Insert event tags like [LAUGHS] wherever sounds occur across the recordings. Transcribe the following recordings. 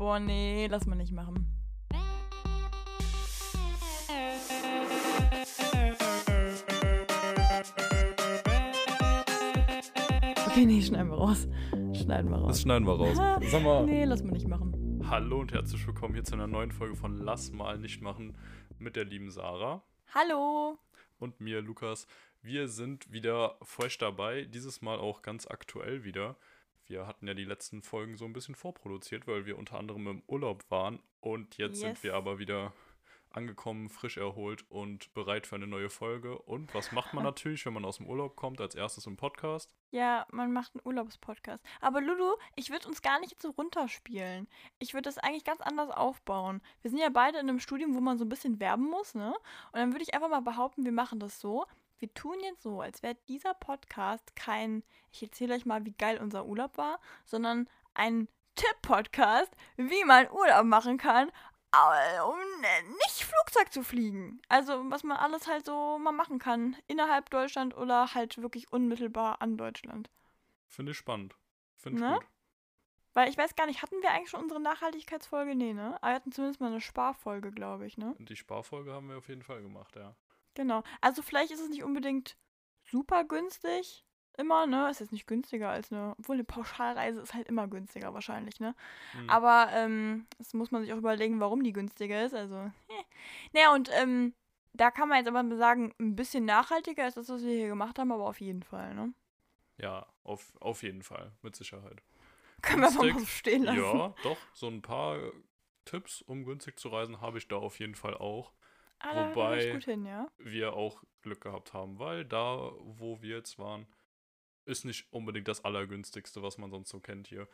Boah, nee, lass mal nicht machen. Okay, nee, schneiden wir raus. Schneiden wir raus. Das schneiden wir raus. Sag mal. Nee, lass mal nicht machen. Hallo und herzlich willkommen hier zu einer neuen Folge von Lass mal nicht machen mit der lieben Sarah Hallo. und mir, Lukas. Wir sind wieder frisch dabei, dieses Mal auch ganz aktuell wieder. Wir hatten ja die letzten Folgen so ein bisschen vorproduziert, weil wir unter anderem im Urlaub waren und jetzt Yes. sind wir aber wieder angekommen, frisch erholt und bereit für eine neue Folge. Und was macht man [LAUGHS] natürlich, wenn man aus dem Urlaub kommt? Als erstes im Podcast. Ja, man macht einen Urlaubspodcast. Aber Lulu, ich würde uns gar nicht so runterspielen. Ich würde das eigentlich ganz anders aufbauen. Wir sind ja beide in einem Studium, wo man so ein bisschen werben muss, ne? Und dann würde ich einfach mal behaupten, wir machen das so. Wir tun jetzt so, als wäre dieser Podcast kein, ich erzähle euch mal, wie geil unser Urlaub war, sondern ein Tipp-Podcast, wie man Urlaub machen kann, um äh, nicht Flugzeug zu fliegen. Also, was man alles halt so mal machen kann, innerhalb Deutschland oder halt wirklich unmittelbar an Deutschland. Finde ich spannend. Finde ich Ne? gut. Weil ich weiß gar nicht, hatten wir eigentlich schon unsere Nachhaltigkeitsfolge? Nee, ne? Aber wir hatten zumindest mal eine Sparfolge, glaube ich, ne? Die Sparfolge haben wir auf jeden Fall gemacht, ja. Genau. Also vielleicht ist es nicht unbedingt super günstig. Immer, ne? Es ist nicht günstiger als eine. Obwohl eine Pauschalreise ist halt immer günstiger wahrscheinlich, ne? Hm. Aber ähm, das muss man sich auch überlegen, warum die günstiger ist. Also. eh. Naja, und ähm, da kann man jetzt aber sagen, ein bisschen nachhaltiger ist das, was wir hier gemacht haben, aber auf jeden Fall, ne? Ja, auf, auf jeden Fall, mit Sicherheit. Können wir einfach mal so Günstig, stehen lassen. Ja, doch, so ein paar Tipps, um günstig zu reisen, habe ich da auf jeden Fall auch. Ah, wobei- hin, ja? Wir auch Glück gehabt haben, weil da, wo wir jetzt waren, ist nicht unbedingt das Allergünstigste, was man sonst so kennt hier.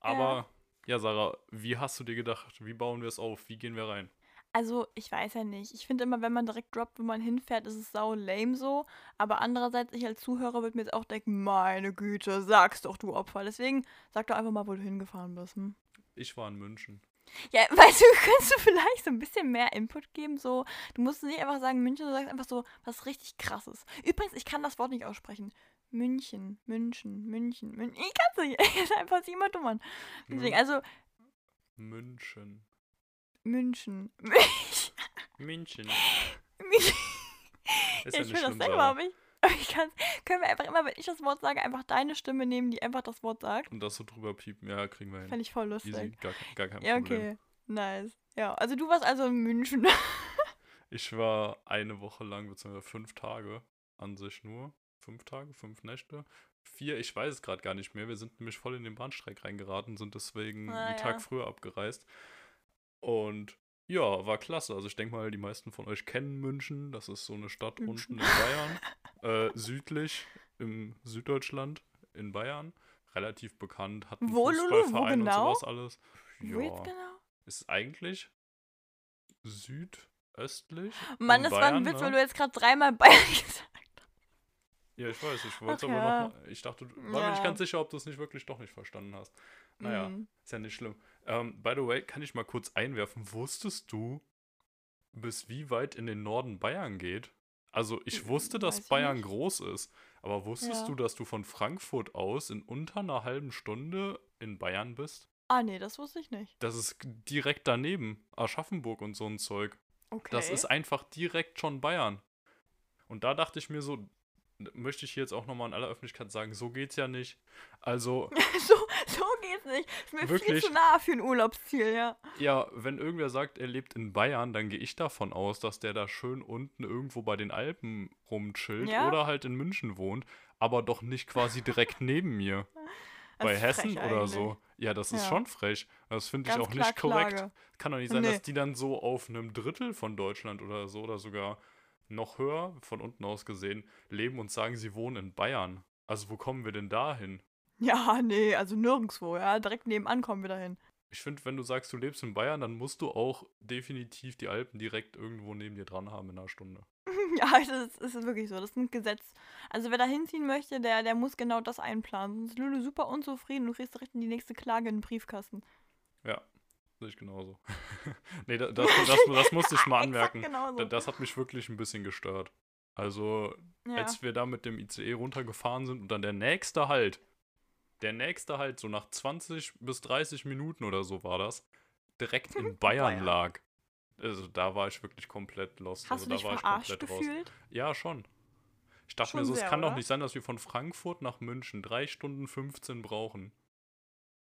Aber, ja, Sarah, wie hast du dir gedacht, wie bauen wir es auf, wie gehen wir rein? Also, ich weiß ja nicht. Ich finde immer, wenn man direkt droppt, wo man hinfährt, ist es sau lame so. Aber andererseits, ich als Zuhörer würde mir jetzt auch denken, meine Güte, sag's doch, du Opfer. Deswegen sag doch einfach mal, wo du hingefahren bist. Hm? Ich war in München. Ja, [LAUGHS] weißt du, könntest du vielleicht so ein bisschen mehr Input geben? So, du musst nicht einfach sagen München, du sagst einfach so was richtig krasses. Übrigens, ich kann das Wort nicht aussprechen. München, München, München, München. Ich kann's nicht. [LAUGHS] ist einfach sich immer dumm an. Deswegen, also, München. München. München. [LAUGHS] München. Ist Ja, ich nicht will das selber, ich, aber ich [LAUGHS] kann, können wir einfach immer, wenn ich das Wort sage, einfach deine Stimme nehmen, die einfach das Wort sagt. Und das so drüber piepen, ja, kriegen wir hin. Fände ich voll lustig. Easy, gar, kein- gar kein Ja, Problem. okay. Nice. Ja, also du warst also in München. [LAUGHS] Ich war eine Woche lang, beziehungsweise fünf Tage an sich nur. Fünf Tage, fünf Nächte. Vier, ich weiß es gerade gar nicht mehr. Wir sind nämlich voll in den Bahnstreik reingeraten, sind deswegen Ah, einen ja. Tag früher abgereist. Und ja, war klasse. Also ich denke mal, die meisten von euch kennen München. Das ist so eine Stadt München. unten in Bayern. [LAUGHS] äh, südlich im Süddeutschland in Bayern. Relativ bekannt, hat einen Wo, Lulu? Fußballverein genau? und sowas alles. Wo jetzt Ja, genau? ist eigentlich südöstlich. Mann, das war ein Bayern, Witz, ne? weil du jetzt gerade dreimal [LAUGHS] Bayern gesagt Ja, ich weiß, ich wollte es aber ja. noch. Ich dachte, du- war mir nicht Ja. ganz sicher, ob du es nicht wirklich doch nicht verstanden hast. Naja, Mhm. ist ja nicht schlimm. Ähm, by the way, kann ich mal kurz einwerfen, wusstest du, bis wie weit in den Norden Bayern geht? Also, ich Äh, wusste, dass Bayern nicht. groß ist, aber wusstest Ja. du, dass du von Frankfurt aus in unter einer halben Stunde in Bayern bist? Ah, nee, das wusste ich nicht. Das ist direkt daneben, Aschaffenburg und so ein Zeug. Okay. Das ist einfach direkt schon Bayern. Und da dachte ich mir so, möchte ich hier jetzt auch nochmal in aller Öffentlichkeit sagen, so geht's ja nicht. Also, [LAUGHS] so, so geht's nicht. Ist mir viel Wirklich? zu nah für ein Urlaubsziel, ja. ja, wenn irgendwer sagt, er lebt in Bayern, dann gehe ich davon aus, dass der da schön unten irgendwo bei den Alpen rumchillt Ja? oder halt in München wohnt, aber doch nicht quasi direkt [LAUGHS] neben mir. Das bei Hessen oder eigentlich. so. Ja, das ist Ja. schon frech. Das finde ich auch nicht korrekt. Klage. Kann doch nicht sein, Nee. dass die dann so auf einem Drittel von Deutschland oder so oder sogar noch höher, von unten aus gesehen, leben und sagen, sie wohnen in Bayern. Also wo kommen wir denn da hin? Ja, nee, also nirgendwo, ja. Direkt nebenan kommen wir dahin. Ich finde, wenn du sagst, du lebst in Bayern, dann musst du auch definitiv die Alpen direkt irgendwo neben dir dran haben in einer Stunde. [LAUGHS] Ja, das ist, wirklich so. Das ist ein Gesetz. Also wer da hinziehen möchte, der, der muss genau das einplanen. Sonst ist Lulu super unzufrieden und du kriegst direkt die nächste Klage in den Briefkasten. Ja, sehe ich genauso. [LAUGHS] nee, da- das, das, das [LAUGHS] musste ich mal anmerken. Da- Das hat mich wirklich ein bisschen gestört. Also, ja. als wir da mit dem ICE runtergefahren sind und dann der nächste Halt Der nächste halt so nach 20 bis 30 Minuten oder so war das, direkt in [LAUGHS] Bayern, Bayern. lag. Also da war ich wirklich komplett lost. Hast also du da dich war ich verarscht komplett raus. gefühlt? Ja, schon. Ich dachte Schon mir so, es kann doch oder? nicht sein, dass wir von Frankfurt nach München drei Stunden 15 brauchen.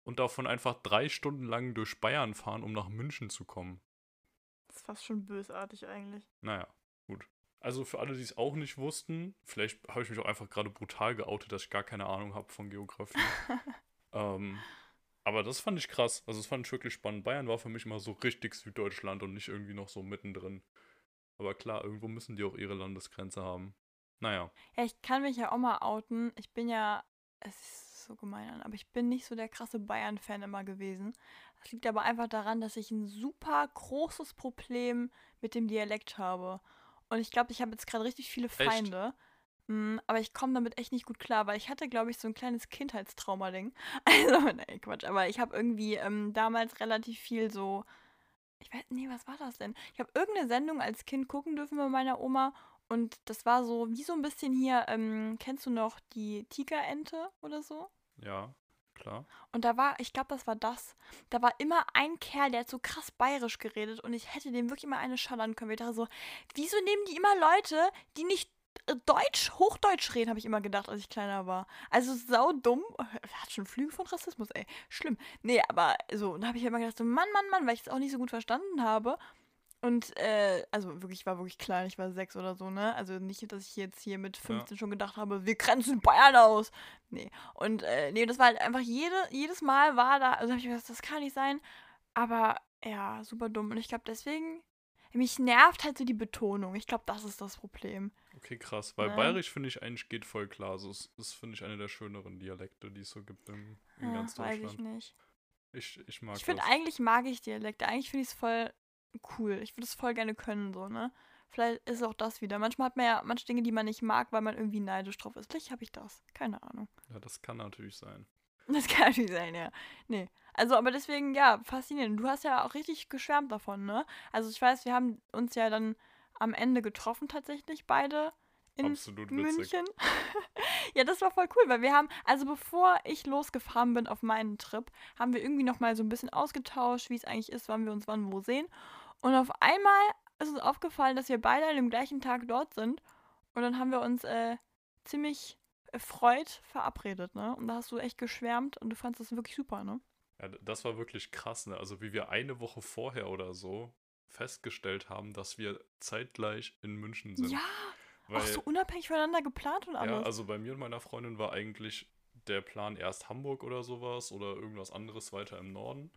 Und davon einfach drei Stunden lang durch Bayern fahren, um nach München zu kommen. Das ist fast schon bösartig eigentlich. Naja, gut. Also für alle, die es auch nicht wussten, vielleicht habe ich mich auch einfach gerade brutal geoutet, dass ich gar keine Ahnung habe von Geografie. [LAUGHS] ähm, aber das fand ich krass. Also das fand ich wirklich spannend. Bayern war für mich immer so richtig Süddeutschland und nicht irgendwie noch so mittendrin. Aber klar, irgendwo müssen die auch ihre Landesgrenze haben. Naja. Ja, ich kann mich ja auch mal outen. Ich bin ja, es ist so gemein an, aber ich bin nicht so der krasse Bayern-Fan immer gewesen. Das liegt aber einfach daran, dass ich ein super großes Problem mit dem Dialekt habe. Und ich glaube, ich habe jetzt gerade richtig viele Feinde. Mm, aber ich komme damit echt nicht gut klar, weil ich hatte, glaube ich, so ein kleines Kindheitstrauma-Ding. [LAUGHS] Also, nee, Quatsch. Aber ich habe irgendwie ähm, damals relativ viel so. Ich weiß, nee, was war das denn? Ich habe irgendeine Sendung als Kind gucken dürfen bei meiner Oma und das war so, wie so ein bisschen hier, ähm, kennst du noch die Tigerente oder so? Ja, klar. Und da war, ich glaube, das war das. Da war immer ein Kerl, der hat so krass bayerisch geredet und ich hätte dem wirklich immer eine schallern können. Ich dachte so, wieso nehmen die immer Leute, die nicht äh, Deutsch, Hochdeutsch reden, habe ich immer gedacht, als ich kleiner war. Also sau dumm. Hat schon Flüge von Rassismus, ey. Schlimm. Nee, aber so, und da habe ich immer gedacht, so, Mann, Mann, Mann, weil ich es auch nicht so gut verstanden habe. Und, äh, also wirklich, ich war wirklich klein, ich war sechs oder so, ne? Also nicht, dass ich jetzt hier mit 15 schon gedacht habe, wir grenzen Bayern aus. Nee. Und, äh, nee, das war halt einfach jede, jedes Mal war da, also habe ich gedacht, das kann nicht sein. Aber, ja, super dumm. Und ich glaube, deswegen, mich nervt halt so die Betonung. Ich glaube, das ist das Problem. Okay, krass. Weil Ne? Bayerisch finde ich eigentlich geht voll klar. Also es ist, finde ich, eine der schöneren Dialekte, die es so gibt in, in Ja, ganz weiß ich Deutschland. nicht. Ich, ich mag Ich finde, das. eigentlich mag ich Dialekte. Eigentlich finde ich es voll cool. Ich würde es voll gerne können, so, ne? Vielleicht ist auch das wieder. Manchmal hat man ja manche Dinge, die man nicht mag, weil man irgendwie neidisch drauf ist. Vielleicht habe ich das. Keine Ahnung. Ja, das kann natürlich sein. [LAUGHS] Das kann natürlich sein, ja. Nee. Also, aber deswegen, ja, faszinierend. Du hast ja auch richtig geschwärmt davon, ne? Also, ich weiß, wir haben uns ja dann am Ende getroffen, tatsächlich, beide in Absolut. München. [LAUGHS] ja, das war voll cool, weil wir haben, also bevor ich losgefahren bin auf meinen Trip, haben wir irgendwie nochmal so ein bisschen ausgetauscht, wie es eigentlich ist, wann wir uns wann wo sehen. Und auf einmal ist uns aufgefallen, dass wir beide an dem gleichen Tag dort sind. Und dann haben wir uns äh, ziemlich erfreut verabredet, ne? Und da hast du echt geschwärmt und du fandest das wirklich super, ne? Ja, das war wirklich krass, ne? Also wie wir eine Woche vorher oder so festgestellt haben, dass wir zeitgleich in München sind. Ja, Weil, auch so unabhängig voneinander geplant und alles. ja, also bei mir und meiner Freundin war eigentlich der Plan erst Hamburg oder sowas oder irgendwas anderes weiter im Norden.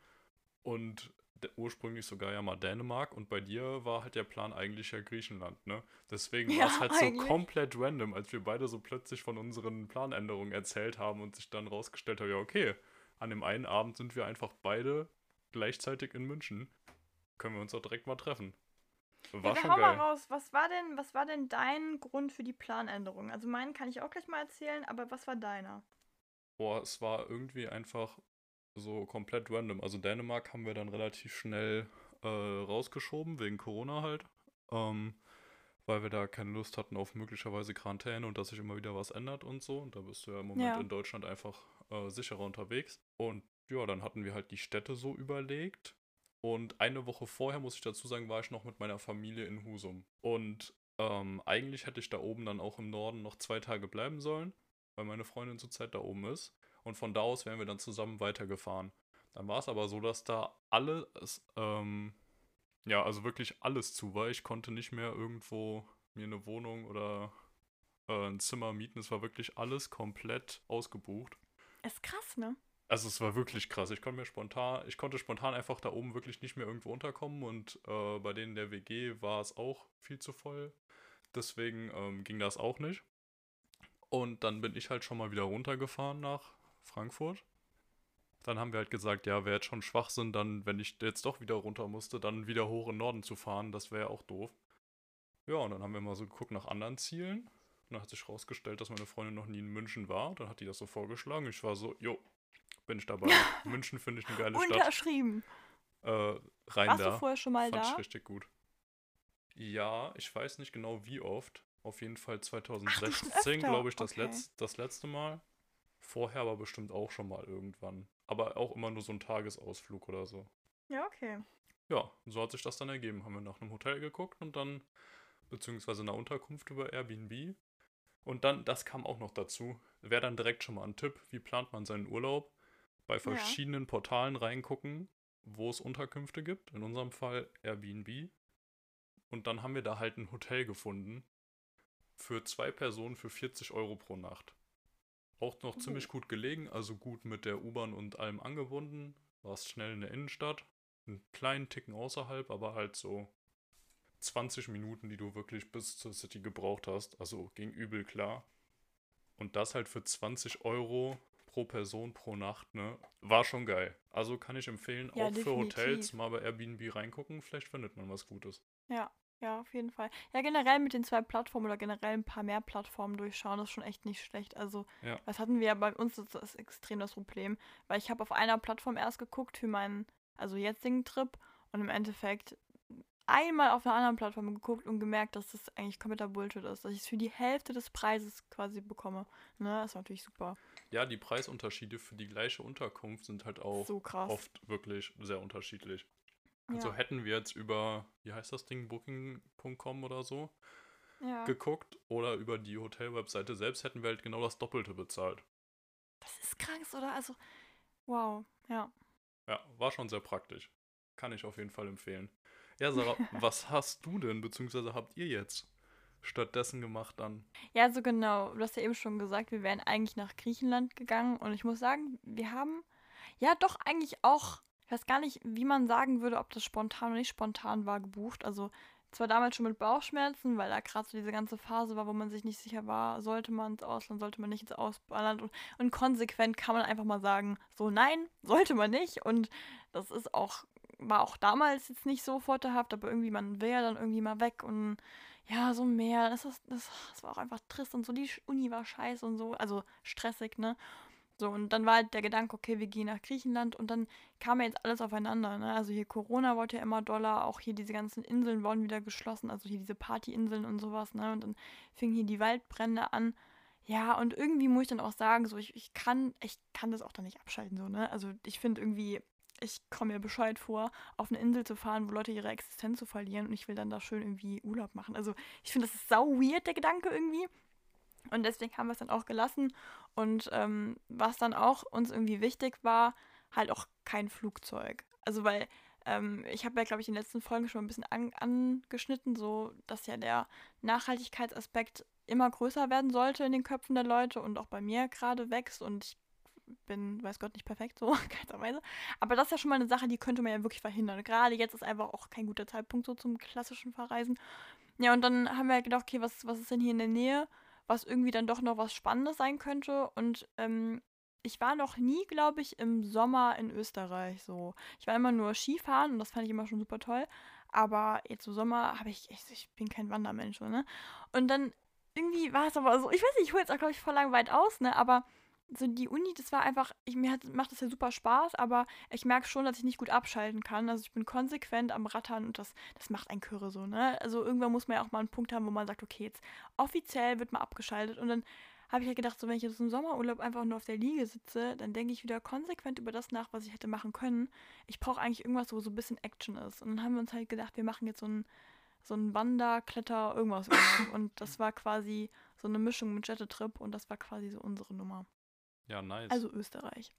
Und ursprünglich sogar ja mal Dänemark und bei dir war halt der Plan eigentlich ja Griechenland, ne? Deswegen war Ja, es halt so eigentlich. komplett random, als wir beide so plötzlich von unseren Planänderungen erzählt haben und sich dann rausgestellt hat, ja okay, an dem einen Abend sind wir einfach beide gleichzeitig in München. Können wir uns auch direkt mal treffen. War ja, schon hau geil. mal raus, was war denn, was war denn dein Grund für die Planänderung? Also meinen kann ich auch gleich mal erzählen, aber was war deiner? Boah, es war irgendwie einfach so komplett random. Also Dänemark haben wir dann relativ schnell äh, rausgeschoben, wegen Corona halt. Ähm, weil wir da keine Lust hatten auf möglicherweise Quarantäne und dass sich immer wieder was ändert und so. Und da bist du ja im Moment Ja. in Deutschland einfach äh, sicherer unterwegs. Und ja, dann hatten wir halt die Städte so überlegt. Und eine Woche vorher, muss ich dazu sagen, war ich noch mit meiner Familie in Husum. Und ähm, eigentlich hätte ich da oben dann auch im Norden noch zwei Tage bleiben sollen, weil meine Freundin zurzeit da oben ist. Und von da aus wären wir dann zusammen weitergefahren. Dann war es aber so, dass da alles, ähm, ja, also wirklich alles zu war. Ich konnte nicht mehr irgendwo mir eine Wohnung oder äh, ein Zimmer mieten. Es war wirklich alles komplett ausgebucht. Ist krass, ne? Also es war wirklich krass. Ich konnte mir spontan, ich konnte spontan einfach da oben wirklich nicht mehr irgendwo unterkommen und äh, bei denen der WG war es auch viel zu voll. Deswegen ähm, ging das auch nicht. Und dann bin ich halt schon mal wieder runtergefahren nach Frankfurt. Dann haben wir halt gesagt, ja, wäre jetzt schon Schwachsinn, dann, wenn ich jetzt doch wieder runter musste, dann wieder hoch in den Norden zu fahren. Das wäre ja auch doof. Ja, und dann haben wir mal so geguckt nach anderen Zielen. Und dann hat sich rausgestellt, dass meine Freundin noch nie in München war. Dann hat die das so vorgeschlagen. Ich war so, jo, bin ich dabei. [LAUGHS] München finde ich eine geile Stadt. Unterschrieben. Äh, rein Warst da. du vorher schon mal Fand da? ich richtig gut. Ja, ich weiß nicht genau wie oft. Auf jeden Fall schon 2016, öfter, glaube ich, das, okay. letz, das letzte Mal. Vorher aber bestimmt auch schon mal irgendwann. Aber auch immer nur so ein Tagesausflug oder so. Ja, okay. Ja, so hat sich das dann ergeben. Haben wir nach einem Hotel geguckt und dann, beziehungsweise einer Unterkunft über Airbnb. Und dann, das kam auch noch dazu, wäre dann direkt schon mal ein Tipp, wie plant man seinen Urlaub? Bei verschiedenen ja. Portalen reingucken, wo es Unterkünfte gibt. In unserem Fall Airbnb. Und dann haben wir da halt ein Hotel gefunden. Für zwei Personen für 40 Euro pro Nacht. Auch noch oh. ziemlich gut gelegen, also gut mit der U-Bahn und allem angebunden. Warst schnell in der Innenstadt. Einen kleinen Ticken außerhalb, aber halt so 20 Minuten, die du wirklich bis zur City gebraucht hast. Also ging übel klar. Und das halt für 20 Euro pro Person pro Nacht, ne? War schon geil. Also kann ich empfehlen, ja, auch definitiv. für Hotels mal bei Airbnb reingucken, vielleicht findet man was Gutes. Ja, ja, auf jeden Fall. Ja, generell mit den zwei Plattformen oder generell ein paar mehr Plattformen durchschauen, ist schon echt nicht schlecht. Also, ja. das hatten wir ja bei uns, das ist extrem das Problem, weil ich habe auf einer Plattform erst geguckt für meinen, also jetzigen Trip und im Endeffekt einmal auf einer anderen Plattform geguckt und gemerkt, dass das eigentlich kompletter Bullshit ist, dass ich es für die Hälfte des Preises quasi bekomme. Ne, das ist natürlich super. Ja, die Preisunterschiede für die gleiche Unterkunft sind halt auch so oft wirklich sehr unterschiedlich. Also ja. hätten wir jetzt über, wie heißt das Ding, booking.com oder so ja. geguckt oder über die Hotelwebseite selbst, hätten wir halt genau das Doppelte bezahlt. Das ist krank, oder? Also, wow, ja. Ja, war schon sehr praktisch. Kann ich auf jeden Fall empfehlen. Ja, Sarah, [LAUGHS] was hast du denn, beziehungsweise habt ihr jetzt stattdessen gemacht dann? Ja, so genau. Du hast ja eben schon gesagt, wir wären eigentlich nach Griechenland gegangen und ich muss sagen, wir haben ja doch eigentlich auch ich weiß gar nicht, wie man sagen würde, ob das spontan oder nicht spontan war, gebucht. Also zwar damals schon mit Bauchschmerzen, weil da gerade so diese ganze Phase war, wo man sich nicht sicher war, sollte man ins Ausland, sollte man nicht ins Ausland. Und, und konsequent kann man einfach mal sagen, so nein, sollte man nicht. Und das ist auch, war auch damals jetzt nicht so vorteilhaft, aber irgendwie, man will ja dann irgendwie mal weg und ja, so mehr. Das, ist, das, das war auch einfach trist und so. Die Uni war scheiße und so, also stressig, ne? So, und dann war halt der Gedanke, okay, wir gehen nach Griechenland und dann kam ja jetzt alles aufeinander. Ne? Also hier Corona wurde ja immer doller, auch hier diese ganzen Inseln wurden wieder geschlossen, also hier diese Partyinseln und sowas, ne? Und dann fingen hier die Waldbrände an. Ja, und irgendwie muss ich dann auch sagen, so, ich, ich kann, ich kann das auch dann nicht abschalten, so, ne? Also ich finde irgendwie, ich komme mir Bescheid vor, auf eine Insel zu fahren, wo Leute ihre Existenz zu verlieren und ich will dann da schön irgendwie Urlaub machen. Also ich finde, das ist sau weird, der Gedanke irgendwie. Und deswegen haben wir es dann auch gelassen. Und ähm, was dann auch uns irgendwie wichtig war, halt auch kein Flugzeug. Also weil ähm, ich habe ja, glaube ich, in den letzten Folgen schon ein bisschen an, angeschnitten, so dass ja der Nachhaltigkeitsaspekt immer größer werden sollte in den Köpfen der Leute und auch bei mir gerade wächst. Und ich bin, weiß Gott, nicht perfekt, so, [LAUGHS] keinsterweise. Aber das ist ja schon mal eine Sache, die könnte man ja wirklich verhindern. Gerade jetzt ist einfach auch kein guter Zeitpunkt so zum klassischen Verreisen. Ja, und dann haben wir halt gedacht, okay, was, was ist denn hier in der Nähe? Was irgendwie dann doch noch was Spannendes sein könnte. Und ähm, ich war noch nie, glaube ich, im Sommer in Österreich so. Ich war immer nur Skifahren und das fand ich immer schon super toll. Aber jetzt im Sommer habe ich, ich, ich bin kein Wandermensch, ne? Und dann irgendwie war es aber so, ich weiß nicht, ich hole jetzt auch, glaube ich, voll lang weit aus, ne? Aber so die Uni, das war einfach, ich, mir hat, macht das ja super Spaß, aber ich merke schon, dass ich nicht gut abschalten kann. Also ich bin konsequent am Rattern und das, das macht ein Kürre so, ne? Also irgendwann muss man ja auch mal einen Punkt haben, wo man sagt, okay, jetzt offiziell wird mal abgeschaltet und dann habe ich ja halt gedacht, so wenn ich jetzt im Sommerurlaub einfach nur auf der Liege sitze, dann denke ich wieder konsequent über das nach, was ich hätte machen können. Ich brauche eigentlich irgendwas, wo so ein bisschen Action ist. Und dann haben wir uns halt gedacht, wir machen jetzt so ein so ein Wander, Kletter, irgendwas. [COUGHS] und das war quasi so eine Mischung mit Städtetrip und das war quasi so unsere Nummer. Ja, nice. Also Österreich.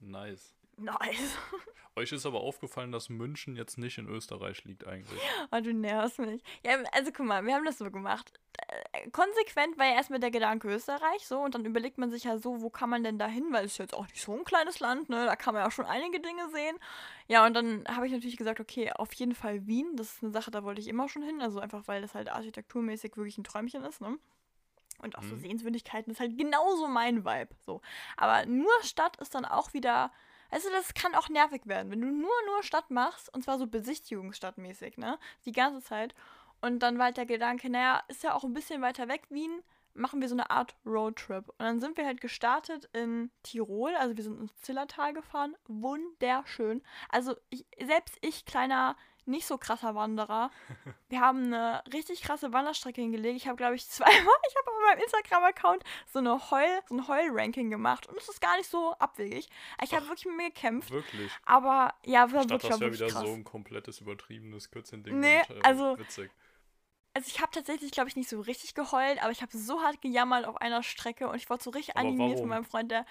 Nice. Nice. [LAUGHS] Euch ist aber aufgefallen, dass München jetzt nicht in Österreich liegt eigentlich. Oh, du nervst mich. Ja, also guck mal, wir haben das so gemacht. Äh, konsequent war ja erstmal der Gedanke Österreich so und dann überlegt man sich ja so, wo kann man denn da hin, weil es ist jetzt auch nicht so ein kleines Land, ne? Da kann man ja schon einige Dinge sehen. Ja, und dann habe ich natürlich gesagt, okay, auf jeden Fall Wien. Das ist eine Sache, da wollte ich immer schon hin. Also einfach, weil das halt architekturmäßig wirklich ein Träumchen ist, ne? Und auch so mhm. Sehenswürdigkeiten ist halt genauso mein Vibe. So. Aber nur Stadt ist dann auch wieder. Also das kann auch nervig werden, wenn du nur, nur Stadt machst, und zwar so Besichtigungsstadtmäßig, ne? Die ganze Zeit. Und dann war halt der Gedanke, naja, ist ja auch ein bisschen weiter weg Wien, machen wir so eine Art Roadtrip. Und dann sind wir halt gestartet in Tirol, also wir sind ins Zillertal gefahren. Wunderschön. Also ich, selbst ich, kleiner nicht so krasser Wanderer. [LAUGHS] Wir haben eine richtig krasse Wanderstrecke hingelegt. Ich habe, glaube ich, [LAUGHS] zweimal, ich habe auf meinem Instagram-Account so, eine Heul, so ein Heul-Ranking gemacht. Und es ist gar nicht so abwegig. Ich habe wirklich mit mir gekämpft. Wirklich. Aber ja, war Statt wirklich, das war wirklich wieder krass. so ein komplettes übertriebenes Kürzchen-Ding. Nee, und, äh, also- Witzig. Also ich habe tatsächlich, glaube ich, nicht so richtig geheult, aber ich habe so hart gejammert auf einer Strecke und ich wurde so richtig Aber animiert warum? von meinem Freund, der.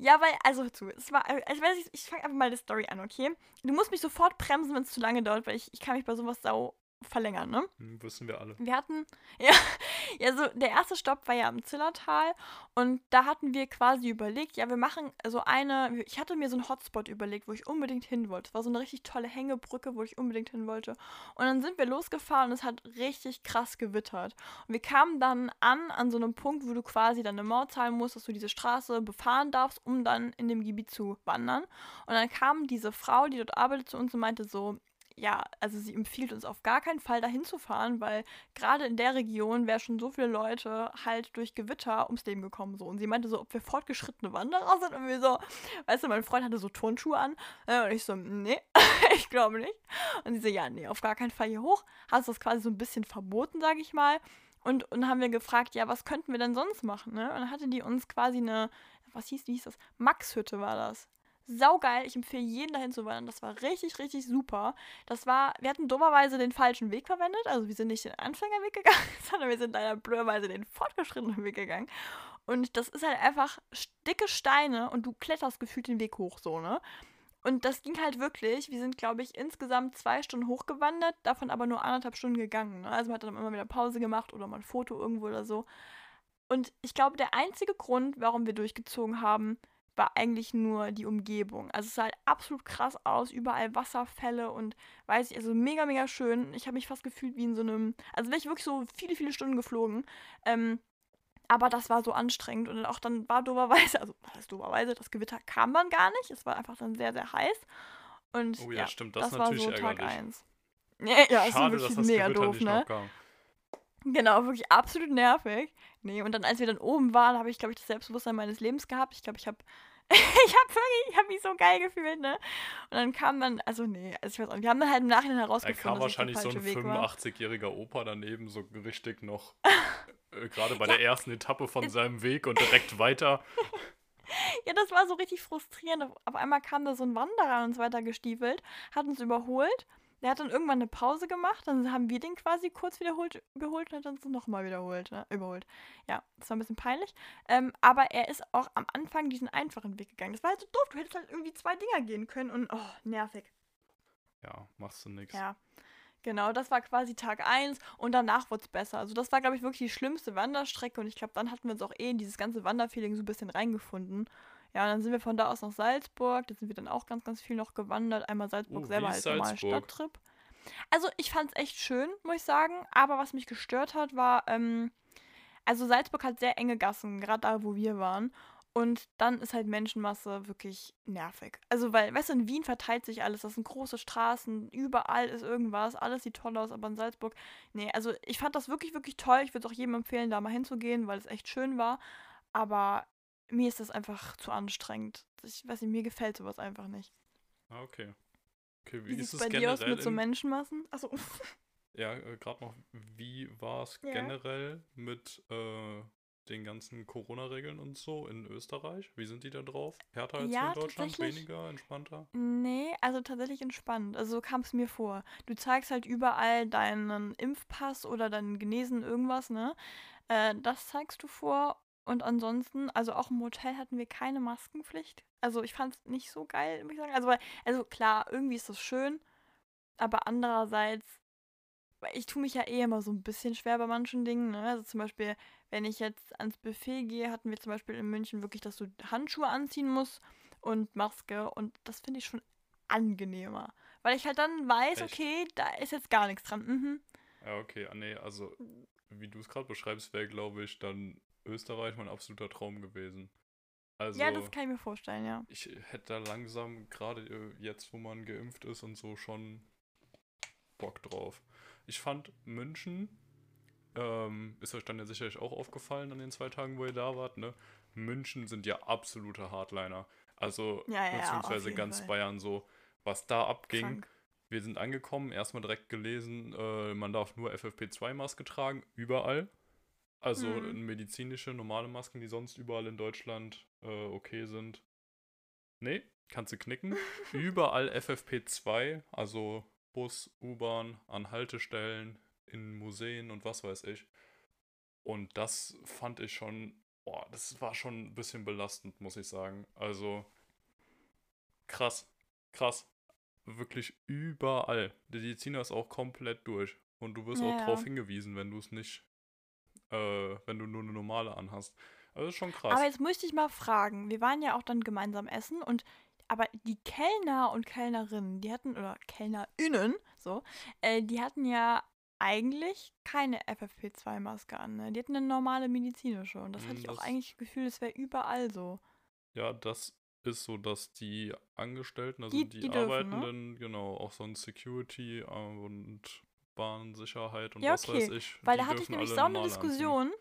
Ja, weil, also zu, es war, also weiß ich, ich fange einfach mal die Story an, okay? Du musst mich sofort bremsen, wenn es zu lange dauert, weil ich, ich kann mich bei sowas sau verlängern, ne? Hm, wissen wir alle. Wir hatten, [LAUGHS] ja, ja, so der erste Stopp war ja im Zillertal und da hatten wir quasi überlegt, ja, wir machen so eine, ich hatte mir so einen Hotspot überlegt, wo ich unbedingt hin wollte. Es war so eine richtig tolle Hängebrücke, wo ich unbedingt hin wollte. Und dann sind wir losgefahren und es hat richtig krass gewittert. Und wir kamen dann an, an so einem Punkt, wo du quasi dann eine Maut zahlen musst, dass du diese Straße befahren darfst, um dann in dem Gebiet zu wandern. Und dann kam diese Frau, die dort arbeitet, zu uns und meinte so, ja, also sie empfiehlt uns auf gar keinen Fall dahin zu fahren, weil gerade in der Region wären schon so viele Leute halt durch Gewitter ums Leben gekommen. So. Und sie meinte so, ob wir fortgeschrittene Wanderer sind. Und wir so, weißt du, mein Freund hatte so Turnschuhe an. äh, Und ich so, nee, [LAUGHS] ich glaube nicht. Und sie so, ja, nee, auf gar keinen Fall hier hoch. Hast das quasi so ein bisschen verboten, sage ich mal. Und, und haben wir gefragt, ja, was könnten wir denn sonst machen? Ne? Und dann hatte die uns quasi eine, was hieß, wie hieß das? Max-Hütte war das. Saugeil, ich empfehle jeden dahin zu wandern. Das war richtig, richtig super. Das war, wir hatten dummerweise den falschen Weg verwendet. Also wir sind nicht den Anfängerweg gegangen, [LAUGHS] sondern wir sind leider blöderweise den fortgeschrittenen Weg gegangen. Und das ist halt einfach dicke Steine und du kletterst gefühlt den Weg hoch, so, ne? Und das ging halt wirklich. Wir sind, glaube ich, insgesamt zwei Stunden hochgewandert, davon aber nur anderthalb Stunden gegangen. Ne? Also man hat dann immer wieder Pause gemacht oder mal ein Foto irgendwo oder so. Und ich glaube, der einzige Grund, warum wir durchgezogen haben, war eigentlich nur die Umgebung. Also es sah halt absolut krass aus, überall Wasserfälle und weiß ich, also mega, mega schön. Ich habe mich fast gefühlt wie in so einem, also wäre ich wirklich so viele, viele Stunden geflogen. Ähm, aber das war so anstrengend und auch dann war doberweise, also was heißt doberweise, das Gewitter kam dann gar nicht. Es war einfach dann sehr, sehr heiß. Und Oh ja, ja, stimmt, das das, ist war natürlich so Tag ärgerlich. 1. Ja, ja ist Schade, wirklich dass das mega Gewitter doof, nicht ne? Genau, wirklich absolut nervig. Nee, und dann, als wir dann oben waren, habe ich, glaube ich, das Selbstbewusstsein meines Lebens gehabt. Ich glaube, ich habe [LAUGHS] ich habe wirklich, ich habe mich so geil gefühlt, ne? Und dann kam dann, also nee, also ich weiß auch nicht, wir haben dann halt im Nachhinein Da herausgefunden, kam es der wahrscheinlich so ein falsche Weg war. 85-jähriger Opa daneben, so richtig noch, [LAUGHS] äh, gerade bei der ersten Etappe von seinem Weg und direkt weiter. [LAUGHS] Ja, das war so richtig frustrierend. Auf, einmal kam da so ein Wanderer an uns weiter gestiefelt, hat uns überholt. Der hat dann irgendwann eine Pause gemacht, dann haben wir den quasi kurz wiederholt, überholt und hat uns nochmal wiederholt, ne? überholt. Ja, das war ein bisschen peinlich. Ähm, aber er ist auch am Anfang diesen einfachen Weg gegangen. Das war halt so doof. Du hättest halt irgendwie zwei Dinger gehen können und oh, nervig. Ja, machst du nix. Ja, genau, das war quasi Tag 1 und danach wurde es besser. Also das war, glaube ich, wirklich die schlimmste Wanderstrecke und ich glaube, dann hatten wir uns auch eh in dieses ganze Wanderfeeling so ein bisschen reingefunden. Ja, und dann sind wir von da aus nach Salzburg, da sind wir dann auch ganz, ganz viel noch gewandert. Einmal Salzburg Uh, selber als normaler Salzburg? Stadttrip. Also ich fand es echt schön, muss ich sagen, aber was mich gestört hat, war, ähm, also Salzburg hat sehr enge Gassen, gerade da, wo wir waren. Und dann ist halt Menschenmasse wirklich nervig. Also, weil, weißt du, in Wien verteilt sich alles. Das sind große Straßen, überall ist irgendwas, alles sieht toll aus, aber in Salzburg, nee, also ich fand das wirklich, wirklich toll. Ich würde es auch jedem empfehlen, da mal hinzugehen, weil es echt schön war. Aber mir ist das einfach zu anstrengend. Ich weiß nicht, mir gefällt sowas einfach nicht. Ah, okay. Okay, wie, Wie ist es bei dir aus mit so Menschenmassen? Achso. Ja, äh, gerade noch, wie war es Ja. generell mit äh, den ganzen Corona-Regeln und so in Österreich? Wie sind die da drauf? Härter als Ja, in Deutschland? Weniger? Entspannter? Nee, also tatsächlich entspannt. Also so kam es mir vor. Du zeigst halt überall deinen Impfpass oder deinen Genesen irgendwas, ne? Äh, das zeigst du vor. Und ansonsten, also auch im Hotel hatten wir keine Maskenpflicht. Also ich fand es nicht so geil, muss ich sagen. Also, also klar, irgendwie ist das schön, aber andererseits, ich tue mich ja eh immer so ein bisschen schwer bei manchen Dingen. Ne? Also zum Beispiel, wenn ich jetzt ans Buffet gehe, hatten wir zum Beispiel in München wirklich, dass du Handschuhe anziehen musst und Maske und das finde ich schon angenehmer. Weil ich halt dann weiß, Echt? okay, da ist jetzt gar nichts dran. Mhm. Ja, okay. Ah, nee, also, wie du es gerade beschreibst, wäre, glaube ich, dann Österreich mein absoluter Traum gewesen. Also, ja, das kann ich mir vorstellen, ja. ich hätte da langsam, gerade äh, jetzt, wo man geimpft ist und so, schon Bock drauf. Ich fand München ähm, ist euch dann ja sicherlich auch aufgefallen an den zwei Tagen, wo ihr da wart, ne? München sind ja absolute Hardliner. Also, Ja, ja, beziehungsweise ganz Fall. Bayern so, was da abging. Krank. Wir sind angekommen, erstmal direkt gelesen, äh, man darf nur FFP2-Maske tragen, überall. Also Mhm. medizinische, normale Masken, die sonst überall in Deutschland äh, okay sind. Nee, kannst du knicken. [LAUGHS] überall FFP2, also Bus, U-Bahn, an Haltestellen, in Museen und was weiß ich. Und das fand ich schon, boah, das war schon ein bisschen belastend, muss ich sagen. Also krass, krass. Wirklich überall. Die ziehen das auch komplett durch. Und du wirst Ja, auch ja. drauf hingewiesen, wenn du es nicht, äh, wenn du nur eine normale anhast. Also das ist schon krass. Aber jetzt möchte ich mal fragen, wir waren ja auch dann gemeinsam essen und aber die Kellner und Kellnerinnen, die hatten, oder KellnerInnen, so, äh, die hatten ja eigentlich keine FFP2-Maske an, ne? Die hatten eine normale medizinische und das hatte Mm, ich auch das- eigentlich das Gefühl, es wäre überall so. Ja, das ist so, dass die Angestellten, also Die- die, die dürfen, ne? Arbeitenden, genau, auch so ein Security äh, und Bahnsicherheit und Ja, was weiß okay, ich. Weil da hatte ich nämlich so eine normale anziehen. Diskussion,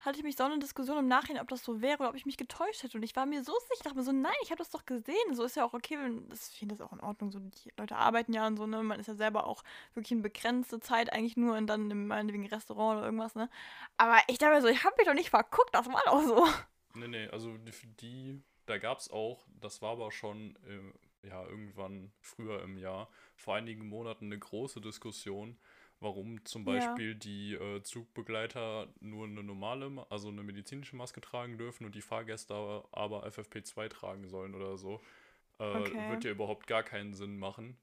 hatte ich mich so eine Diskussion im Nachhinein, ob das so wäre oder ob ich mich getäuscht hätte. Und ich war mir so sicher, ich dachte mir so, nein, ich habe das doch gesehen. So ist ja auch okay, wenn, das, ich finde das auch in Ordnung. So, die Leute arbeiten ja und so, ne? Man ist ja selber auch wirklich eine begrenzte Zeit eigentlich nur und dann im meinetwegen Restaurant oder irgendwas, ne? Aber ich dachte mir so, ich habe mich doch nicht verguckt, das war doch so. Nee, nee, also die, die, da gab es auch, das war aber schon äh, ja, irgendwann früher im Jahr, vor einigen Monaten eine große Diskussion, warum zum Ja. Beispiel die äh, Zugbegleiter nur eine normale, Ma- also eine medizinische Maske tragen dürfen und die Fahrgäste aber, aber FFP2 tragen sollen oder so. Äh, Okay. Wird ja überhaupt gar keinen Sinn machen.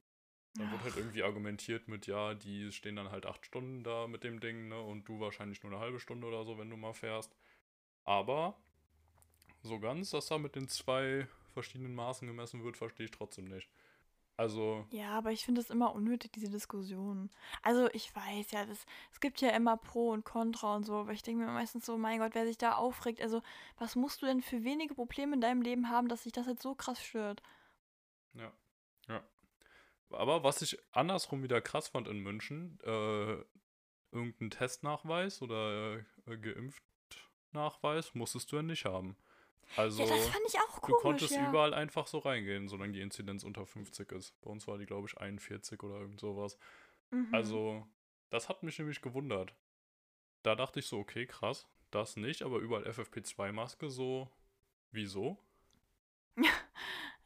Dann wird halt irgendwie argumentiert mit, ja, die stehen dann halt acht Stunden da mit dem Ding, ne? Und du wahrscheinlich nur eine halbe Stunde oder so, wenn du mal fährst. Aber so ganz, dass da mit den zwei verschiedenen Maßen gemessen wird, verstehe ich trotzdem nicht. Also, Ja, aber ich finde das immer unnötig, diese Diskussion. Also ich weiß ja, das, es gibt ja immer Pro und Contra und so, aber ich denke mir meistens so, mein Gott, wer sich da aufregt, also was musst du denn für wenige Probleme in deinem Leben haben, dass sich das jetzt so krass stört? ja. Ja. Aber was ich andersrum wieder krass fand in München, äh, irgendein Testnachweis oder äh, Geimpft-Nachweis musstest du ja nicht haben. Also. ja, das fand ich auch Du komisch, konntest ja. überall einfach so reingehen, solange die Inzidenz unter 50 ist. Bei uns war die, glaube ich, 41 oder irgend sowas. Mhm. Also, das hat mich nämlich gewundert. Da dachte ich so, okay, krass, das nicht, aber überall FFP2-Maske so, wieso? [LAUGHS]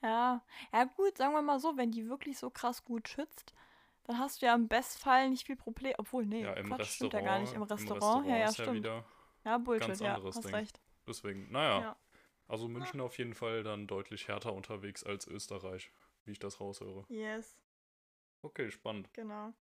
Ja, ja gut, sagen wir mal so, wenn die wirklich so krass gut schützt, dann hast du ja im Bestfall nicht viel Problem. Obwohl, nee, ja, im Quatsch, Restaurant. stimmt ja gar nicht. Im Restaurant, ja, ja, ist ja stimmt. wieder Ja, Bullshit, ganz ja, hast Ding. recht. Deswegen, naja. Ja. Also München auf jeden Fall dann deutlich härter unterwegs als Österreich, wie ich das raushöre. Yes, Okay, spannend. genau.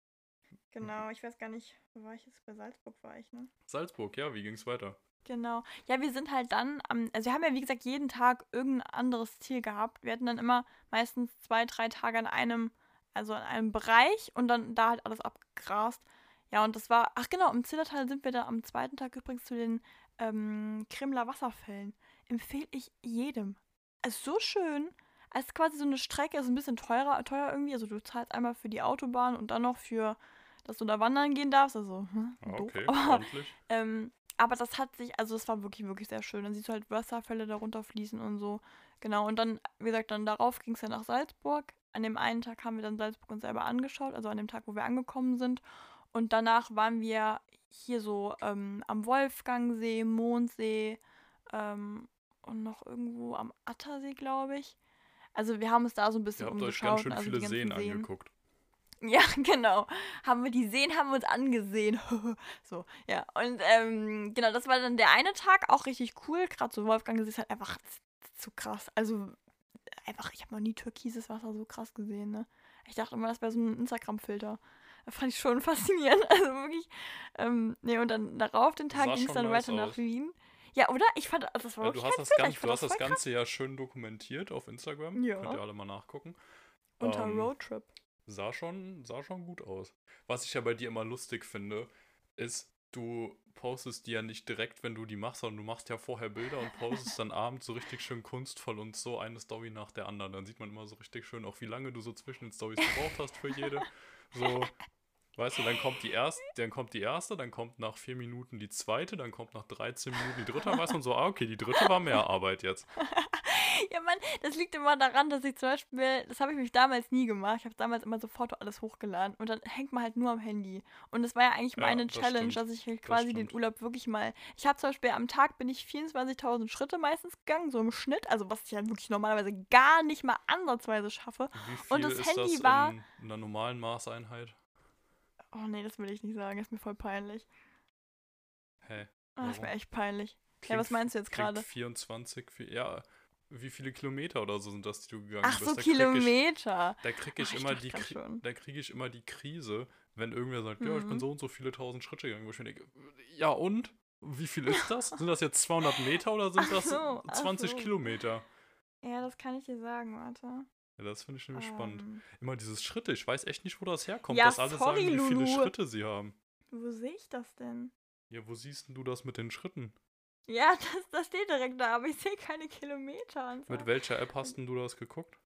Genau, ich weiß gar nicht, wo war ich jetzt? Bei Salzburg war ich, ne? Salzburg, ja, wie ging's weiter? Genau. Ja, wir sind halt dann am, also wir haben ja wie gesagt jeden Tag irgendein anderes Ziel gehabt. Wir hatten dann immer meistens zwei, drei Tage an einem, also an einem Bereich und dann da halt alles abgegrast. Ja, und das war, ach genau, im Zillertal sind wir da am zweiten Tag übrigens zu den ähm, Kremler Wasserfällen. Empfehle ich jedem. Also so schön. Es ist quasi so eine Strecke, ist ein bisschen teurer, teuer irgendwie. Also du zahlst einmal für die Autobahn und dann noch für, dass du da wandern gehen darfst. Also, hm, doof. okay, [LAUGHS] Aber ähm, aber das hat sich, also es war wirklich, wirklich sehr schön. Dann siehst du halt Wasserfälle darunter fließen und so. Genau, und dann, wie gesagt, dann darauf ging es ja nach Salzburg. An dem einen Tag haben wir dann Salzburg uns selber angeschaut, also an dem Tag, wo wir angekommen sind. Und danach waren wir hier so ähm, am Wolfgangsee, Mondsee ähm, und noch irgendwo am Attersee, glaube ich. Also wir haben uns da so ein Ihr bisschen habt euch umgeschaut. ganz schön also viele ganzen Seen angeguckt. ja, [LAUGHS] genau. Haben wir die Seen, haben wir uns angesehen. [LAUGHS] so, ja. Und ähm, genau, das war dann der eine Tag, auch richtig cool. Gerade so Wolfgang ist halt einfach zu krass. Also einfach, ich habe noch nie türkises Wasser so krass gesehen, ne? Ich dachte immer, das wäre so ein Instagram-Filter. Fand ich schon [LAUGHS] faszinierend. Also wirklich. Ähm, nee, und dann darauf den Tag ging es dann weiter nach aus. Wien. Ja, oder? Ich fand, das war Ja, du hast das, Ich du hast das krass. Ganze ja schön dokumentiert auf Instagram. Ja. Könnt ihr alle mal nachgucken. Unter ähm, Roadtrip. Sah schon, sah schon gut aus. Was ich ja bei dir immer lustig finde, ist, du postest die ja nicht direkt, wenn du die machst, sondern du machst ja vorher Bilder und postest dann [LAUGHS] abends so richtig schön kunstvoll und so eine Story nach der anderen. Dann sieht man immer so richtig schön auch, wie lange du so zwischen den Stories gebraucht hast für jede. So, Weißt du, dann kommt die erste, dann kommt die erste, dann kommt nach vier Minuten die zweite, dann kommt nach 13 Minuten die dritte, dann weiß man so, ah, okay, die dritte war mehr Arbeit jetzt. [LAUGHS] ja, Mann, das liegt immer daran, dass ich zum Beispiel, das habe ich mich damals nie gemacht. Ich habe damals immer sofort alles hochgeladen und dann hängt man halt nur am Handy. Und das war ja eigentlich meine Ja, das Challenge, stimmt. dass ich halt quasi den. Urlaub wirklich mal. Ich habe zum Beispiel am Tag bin ich 24.000 Schritte meistens gegangen, so im Schnitt. Also was ich halt wirklich normalerweise gar nicht mal ansatzweise schaffe. Wie viel Und das ist Handy das war- in einer normalen Maßeinheit? Oh nee, das will ich nicht sagen. Das ist mir voll peinlich. Hä? Ah, ist mir echt peinlich. ja, Klingt- was meinst du jetzt gerade? 24, viel- ja, wie viele Kilometer oder so sind das, die du gegangen Ach bist? so, krieg Ich, Kilometer. da kriege ich, Ach, ich immer dachte die grad Kri- schon. da kriege ich immer die Krise, wenn irgendwer sagt, ja, ich bin Mhm. so und so viele tausend Schritte gegangen, wo ich mir denke, ja und? Wie viel ist das? sind das jetzt 200 Meter oder sind [LAUGHS] Ach das so, ach 20 so. Kilometer? Ja, das kann ich dir sagen, warte. Ja, das finde ich nämlich spannend. Ähm, Immer dieses Schritte, ich weiß echt nicht, wo das herkommt, Ja, dass alle sorry, sagen, wie viele Lulu. Schritte sie haben. wo sehe ich das denn? Ja, wo siehst du das mit den Schritten? Ja, [LAUGHS] das, das steht direkt da, aber ich sehe keine Kilometer. Mit welcher App hast denn du das geguckt?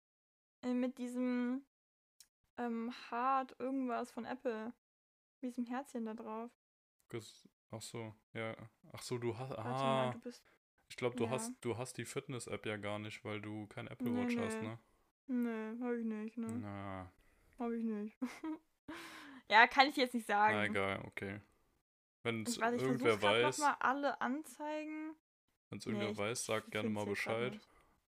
Äh, mit diesem ähm, Hard irgendwas von Apple. Mit diesem Herzchen da drauf. Ges- Ach so, ja. Ach so, du hast. Warte mal, du bist. ich glaube, du ja. hast du hast die Fitness-App ja gar nicht, weil du kein Apple Nee, Watch hast, nee. ne? Nee, hab ich nicht, ne? Na, Hab ich nicht. [LAUGHS] ja, kann ich jetzt nicht sagen. na egal, okay. Wenn es Ich weiß, ich irgendwer nochmal alle Anzeigen. wenn es Nee, irgendwer ich weiß, sag gerne find's mal Bescheid.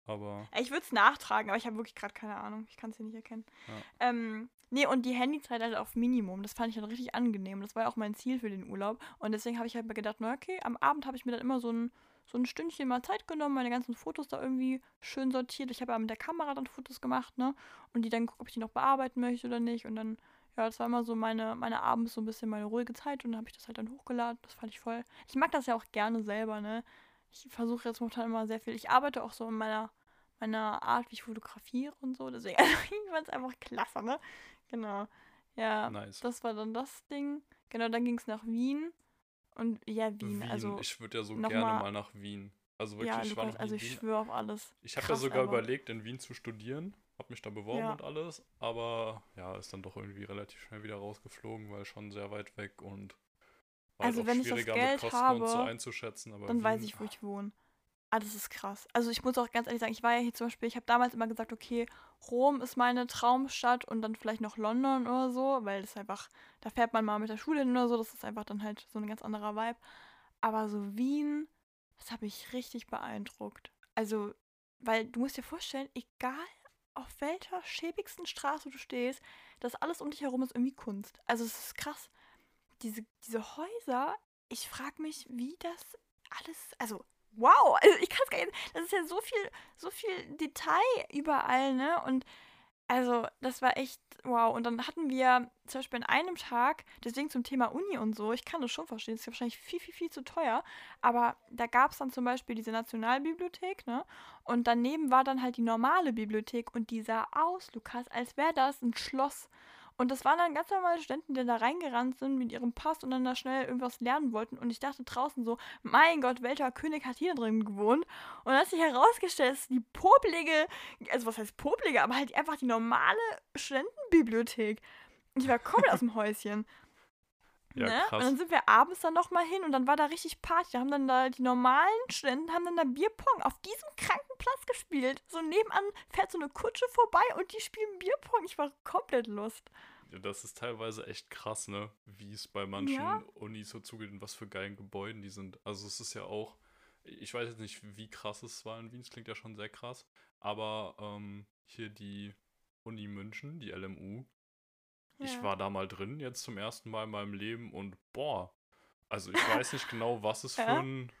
Aber Ich würde es nachtragen, aber ich habe wirklich gerade keine Ahnung. Ich kann es hier nicht erkennen. Ja. Ähm, nee, und die Handyzeit halt auf Minimum. Das fand ich dann richtig angenehm. Das war ja auch mein Ziel für den Urlaub. Und deswegen habe ich halt mal gedacht, na okay, am Abend habe ich mir dann immer so ein, so ein Stündchen mal Zeit genommen, meine ganzen Fotos da irgendwie schön sortiert. Ich habe ja mit der Kamera dann Fotos gemacht, ne? Und die dann geguckt, ob ich die noch bearbeiten möchte oder nicht. Und dann, ja, das war immer so meine, meine abends so ein bisschen meine ruhige Zeit. Und dann habe ich das halt dann hochgeladen. Das fand ich voll. Ich mag das ja auch gerne selber, ne? Ich versuche jetzt momentan immer sehr viel. Ich arbeite auch so in meiner meiner Art, wie ich fotografiere und so. Deswegen, [LAUGHS] also ich fand es einfach klasse, ne? Genau. Ja, nice. das war dann das Ding. Genau, dann ging es nach Wien. Und ja, Wien, Wien, also. ich würde ja so gerne mal- mal nach Wien. Also wirklich, ja, ich war Lukas, also ich schwöre auf alles. Ich habe ja sogar einfach. überlegt, in Wien zu studieren. Hab mich da beworben Ja. und alles. Aber ja, ist dann doch irgendwie relativ schnell wieder rausgeflogen, weil schon sehr weit weg und war Also, halt auch wenn ich das schwieriger Geld mit Kosten und so habe, einzuschätzen. Aber Dann weiß Wien, ich, wo ich wohne. Ah, das ist krass. Also ich muss auch ganz ehrlich sagen, ich war ja hier zum Beispiel, ich habe damals immer gesagt, okay, Rom ist meine Traumstadt und dann vielleicht noch London oder so, weil das einfach, da fährt man mal mit der Schule hin oder so, das ist einfach dann halt so ein ganz anderer Vibe. Aber so Wien, das habe ich richtig beeindruckt. Also, weil du musst dir vorstellen, egal auf welcher schäbigsten Straße du stehst, das alles um dich herum ist irgendwie Kunst. Also es ist krass. Diese, diese Häuser, ich frage mich, wie das alles, also wow, also ich kann es gar nicht, das ist ja so viel, so viel Detail überall, ne? Und also das war echt wow. Und dann hatten wir zum Beispiel an einem Tag, deswegen zum Thema Uni und so, ich kann das schon verstehen, es ist ja wahrscheinlich viel, viel, viel zu teuer, aber da gab es dann zum Beispiel diese Nationalbibliothek, ne? Und daneben war dann halt die normale Bibliothek und die sah aus, Lukas, als wäre das ein Schloss. Und das waren dann ganz normale Studenten, die da reingerannt sind mit ihrem Pass und dann da schnell irgendwas lernen wollten. Und ich dachte draußen so, mein Gott, welcher König hat hier drin gewohnt? Und dann hat sich herausgestellt, dass die popelige, also was heißt popelige, aber halt einfach die normale Studentenbibliothek. Ich war komplett [LAUGHS] aus dem Häuschen. Ja, ne? krass. Und dann sind wir abends dann nochmal hin und dann war da richtig Party. Da haben dann da die normalen Studenten haben dann da Bierpong auf diesem kranken Platz gespielt. So nebenan fährt so eine Kutsche vorbei und die spielen Bierpong. Ich war komplett lust. Ja, Das ist teilweise echt krass, ne? Wie es bei manchen Ja. Unis so zugeht und was für geilen Gebäuden die sind. Also es ist ja auch, ich weiß jetzt nicht, wie krass es war in Wien, es klingt ja schon sehr krass, aber ähm, hier die Uni München, die LMU, ich Ja. war da mal drin, jetzt zum ersten Mal in meinem Leben und boah, also ich weiß nicht genau, was es [LAUGHS] für ein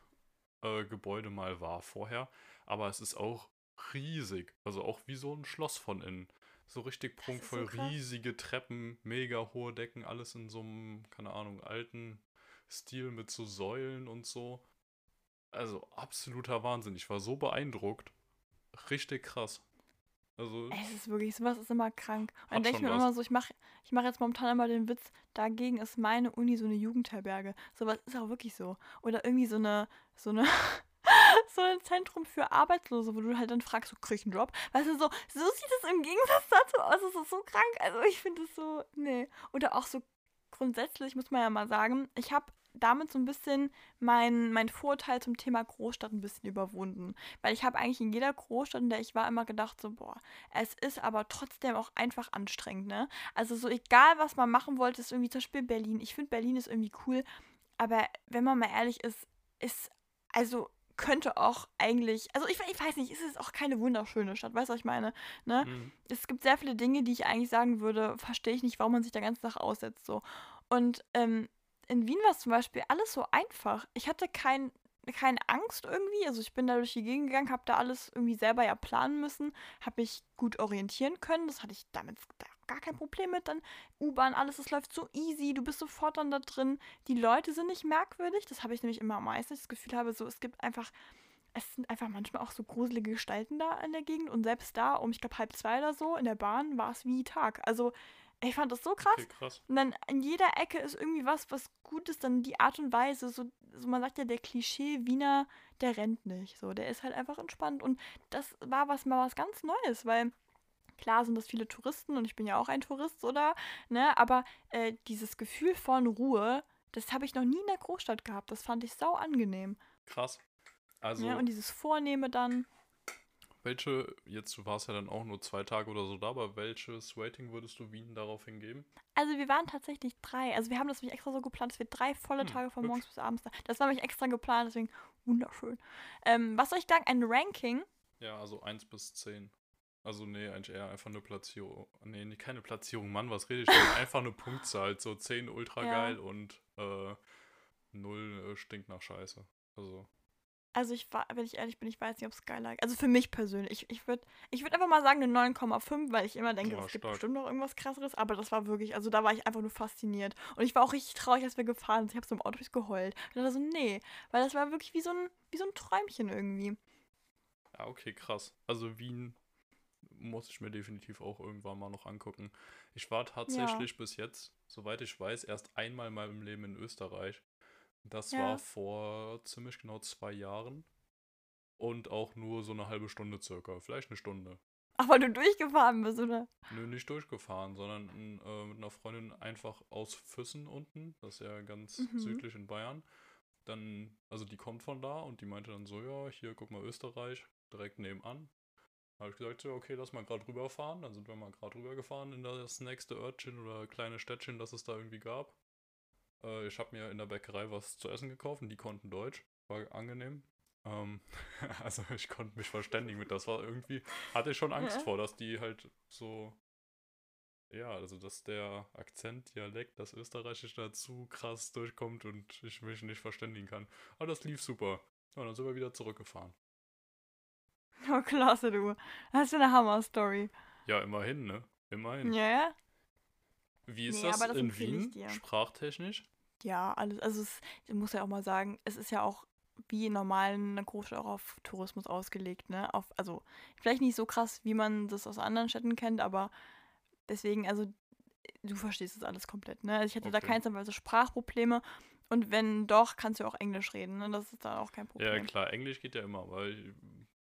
äh, Gebäude mal war vorher, aber es ist auch riesig, also auch wie so ein Schloss von innen. So richtig so prunkvoll, krass. riesige Treppen, mega hohe Decken, alles in so einem, keine Ahnung, alten Stil mit so Säulen und so. Also absoluter Wahnsinn. Ich war so beeindruckt. Richtig krass. Also, Es ist wirklich, sowas ist immer krank. Und dann denke ich mir was. immer so, ich mache ich mach jetzt momentan immer den Witz, dagegen ist meine Uni so eine Jugendherberge. Sowas ist auch wirklich so. Oder irgendwie so eine, so eine, [LAUGHS] so ein Zentrum für Arbeitslose, wo du halt dann fragst, so, krieg ich einen Job? Weißt du, so, so sieht es im Gegensatz dazu aus. Es ist so krank. Also ich finde es so, nee. Oder auch so grundsätzlich muss man ja mal sagen, ich habe damit so ein bisschen mein, mein Vorurteil zum Thema Großstadt ein bisschen überwunden. Weil ich habe eigentlich in jeder Großstadt, in der ich war, immer gedacht, so, boah, es ist aber trotzdem auch einfach anstrengend, ne? Also so egal, was man machen wollte, ist irgendwie zum Beispiel Berlin. Ich finde, Berlin ist irgendwie cool, aber wenn man mal ehrlich ist, ist, also könnte auch eigentlich, also ich, ich weiß nicht, es ist auch keine wunderschöne Stadt, weißt du, was ich meine? Ne? Mhm. Es gibt sehr viele Dinge, die ich eigentlich sagen würde, verstehe ich nicht, warum man sich da ganz Tag aussetzt so. Und ähm, in Wien war es zum Beispiel alles so einfach. Ich hatte kein, keine Angst irgendwie. Also ich bin da durch die Gegend gegangen, habe da alles irgendwie selber ja planen müssen, habe mich gut orientieren können. Das hatte ich damit gar kein Problem mit. Dann U-Bahn, alles, es läuft so easy, du bist sofort dann da drin. Die Leute sind nicht merkwürdig. Das habe ich nämlich immer am meisten. Das Gefühl habe, so es gibt einfach es sind einfach manchmal auch so gruselige Gestalten da in der Gegend und selbst da um, ich glaube, halb zwei oder so in der Bahn war es wie Tag. Also ich fand das so krass. Okay, krass. Und dann in jeder Ecke ist irgendwie was, was gut ist. Dann die Art und Weise. So, so man sagt ja, der Klischee-Wiener, der rennt nicht. So, der ist halt einfach entspannt. Und das war was mal was ganz Neues, weil klar sind das viele Touristen und ich bin ja auch ein Tourist, oder? Ne? Aber äh, dieses Gefühl von Ruhe, das habe ich noch nie in der Großstadt gehabt. Das fand ich sau angenehm. Krass. Also. Ja, und dieses Vornehme dann. Welche, jetzt du warst ja dann auch nur zwei Tage oder so da, aber welches Rating würdest du Wien daraufhin geben? Also wir waren tatsächlich drei. Also wir haben das nämlich extra so geplant, dass wir drei volle hm, Tage von hübsch. morgens bis abends da. Das war nämlich extra geplant, deswegen wunderschön. Ähm, was soll ich sagen? Ein Ranking? Ja, also 1 bis 10. Also nee, eigentlich eher einfach eine Platzierung. Nee, nee keine Platzierung, Mann, was rede ich denn? [LAUGHS] einfach eine Punktzahl. So 10 ultra geil ja. und äh, 0 äh, stinkt nach Scheiße. Also. Also ich war, wenn ich ehrlich bin, ich weiß nicht, ob es geil lag. Also für mich persönlich. Ich, ich würde ich würd einfach mal sagen eine 9,5, weil ich immer denke, ja, es gibt bestimmt noch irgendwas krasseres. Aber das war wirklich, also da war ich einfach nur fasziniert. Und ich war auch richtig traurig, als wir gefahren sind. Ich habe so im Auto geheult. Und dachte so, nee. Weil das war wirklich wie so ein, wie so ein Träumchen irgendwie. Ja, okay, krass. Also Wien muss ich mir definitiv auch irgendwann mal noch angucken. Ich war tatsächlich ja. bis jetzt, soweit ich weiß, erst einmal in meinem Leben in Österreich. Das ja. war vor ziemlich genau zwei Jahren. Und auch nur so eine halbe Stunde circa. Vielleicht eine Stunde. Ach, weil du durchgefahren bist, oder? Nö, nicht durchgefahren, sondern äh, mit einer Freundin einfach aus Füssen unten. Das ist ja ganz mhm. südlich in Bayern. Dann, also die kommt von da und die meinte dann so, ja, hier, guck mal, Österreich, direkt nebenan. Da habe ich gesagt, so, okay, lass mal gerade rüberfahren. Dann sind wir mal gerade rübergefahren in das nächste Örtchen oder kleine Städtchen, das es da irgendwie gab. Äh, ich habe mir in der Bäckerei was zu essen gekauft und die konnten Deutsch. War angenehm. Ähm, [LAUGHS] also ich konnte mich verständigen mit. Das war irgendwie, hatte ich schon Angst ja. vor, dass die halt so, ja, also dass der Akzent, Dialekt, das Österreichische dazu krass durchkommt und ich mich nicht verständigen kann. Aber das lief super. Und dann sind wir wieder zurückgefahren. [LAUGHS] Oh, klasse, du. Das ist eine Hammer-Story. Ja, immerhin, ne? Immerhin. Ja, ja. Wie ist nee, das, das in Wien, sprachtechnisch? Ja, alles. Also, es, ich muss ja auch mal sagen, es ist ja auch wie normal eine Großstadt auch auf Tourismus ausgelegt, ne? Auf, also, vielleicht nicht so krass, wie man das aus anderen Städten kennt, aber deswegen, also, du verstehst das alles komplett, ne? Also ich hatte okay. da keinsterweise Sprachprobleme. Und wenn doch, kannst du auch Englisch reden, ne? Das ist da auch kein Problem. Ja, klar, Englisch geht ja immer, weil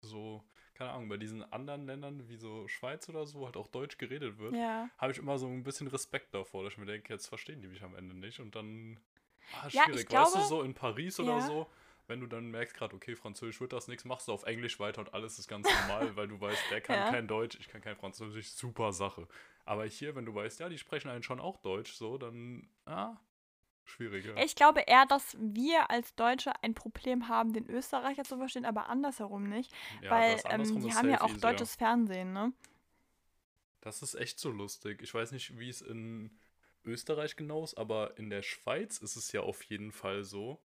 so keine Ahnung, bei diesen anderen Ländern wie so Schweiz oder so halt auch Deutsch geredet wird, ja. habe ich immer so ein bisschen Respekt davor, dass ich mir denke, jetzt verstehen die mich am Ende nicht und dann ah, schwierig. Ja, glaube, weißt du, so in Paris ja. oder so, wenn du dann merkst gerade, okay, Französisch wird das nichts, machst du auf Englisch weiter und alles ist ganz normal, [LAUGHS] weil du weißt, der kann ja. kein Deutsch, ich kann kein Französisch, super Sache. Aber hier, wenn du weißt, ja, die sprechen einen schon auch Deutsch, so, dann, ah, schwieriger. Ich glaube eher, dass wir als Deutsche ein Problem haben, den Österreicher zu verstehen, aber andersherum nicht. Ja, weil ähm, die haben ja auch easier. deutsches Fernsehen, ne? Das ist echt so lustig. Ich weiß nicht, wie es in Österreich genau ist, aber in der Schweiz ist es ja auf jeden Fall so,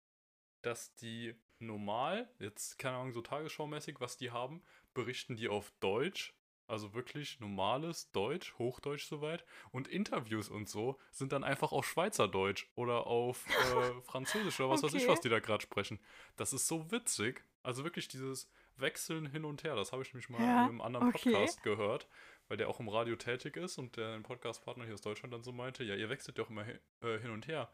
dass die normal, jetzt keine Ahnung, so tagesschaumäßig, was die haben, berichten die auf Deutsch also wirklich normales Deutsch, Hochdeutsch soweit. Und Interviews und so sind dann einfach auf Schweizerdeutsch oder auf äh, [LAUGHS] Französisch oder was okay. weiß ich, was die da gerade sprechen. Das ist so witzig. Also wirklich dieses Wechseln hin und her, das habe ich nämlich mal ja, in einem anderen okay. Podcast gehört, weil der auch im Radio tätig ist und der Podcastpartner hier aus Deutschland dann so meinte, ja, ihr wechselt ja auch immer äh, hin und her.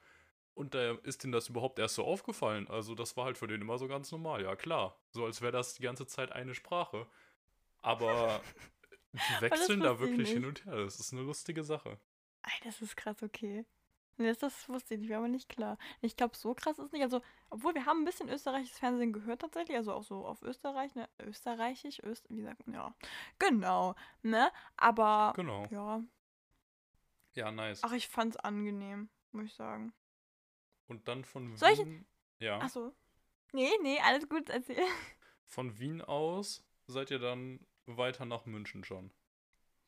Und da ist denen das überhaupt erst so aufgefallen. Also das war halt für den immer so ganz normal. Ja, klar. So als wäre das die ganze Zeit eine Sprache. Aber [LAUGHS] Die [LAUGHS] wechseln da wirklich hin und her. Das ist eine lustige Sache. Ey, das ist krass, okay. Nee, das, das wusste ich nicht, war aber nicht klar. Ich glaube, so krass ist nicht. Also, obwohl wir haben ein bisschen österreichisches Fernsehen gehört tatsächlich, also auch so auf Österreich, ne? Österreichisch, Öst, wie sagt man, ja. Genau, ne? Aber, Genau. ja. Ja, nice. Ach, ich fand's angenehm, muss ich sagen. Und dann von Soll ich- Wien. Ja. Ach so. Nee, nee, alles gut, erzähl. Von Wien aus seid ihr dann weiter nach München schon.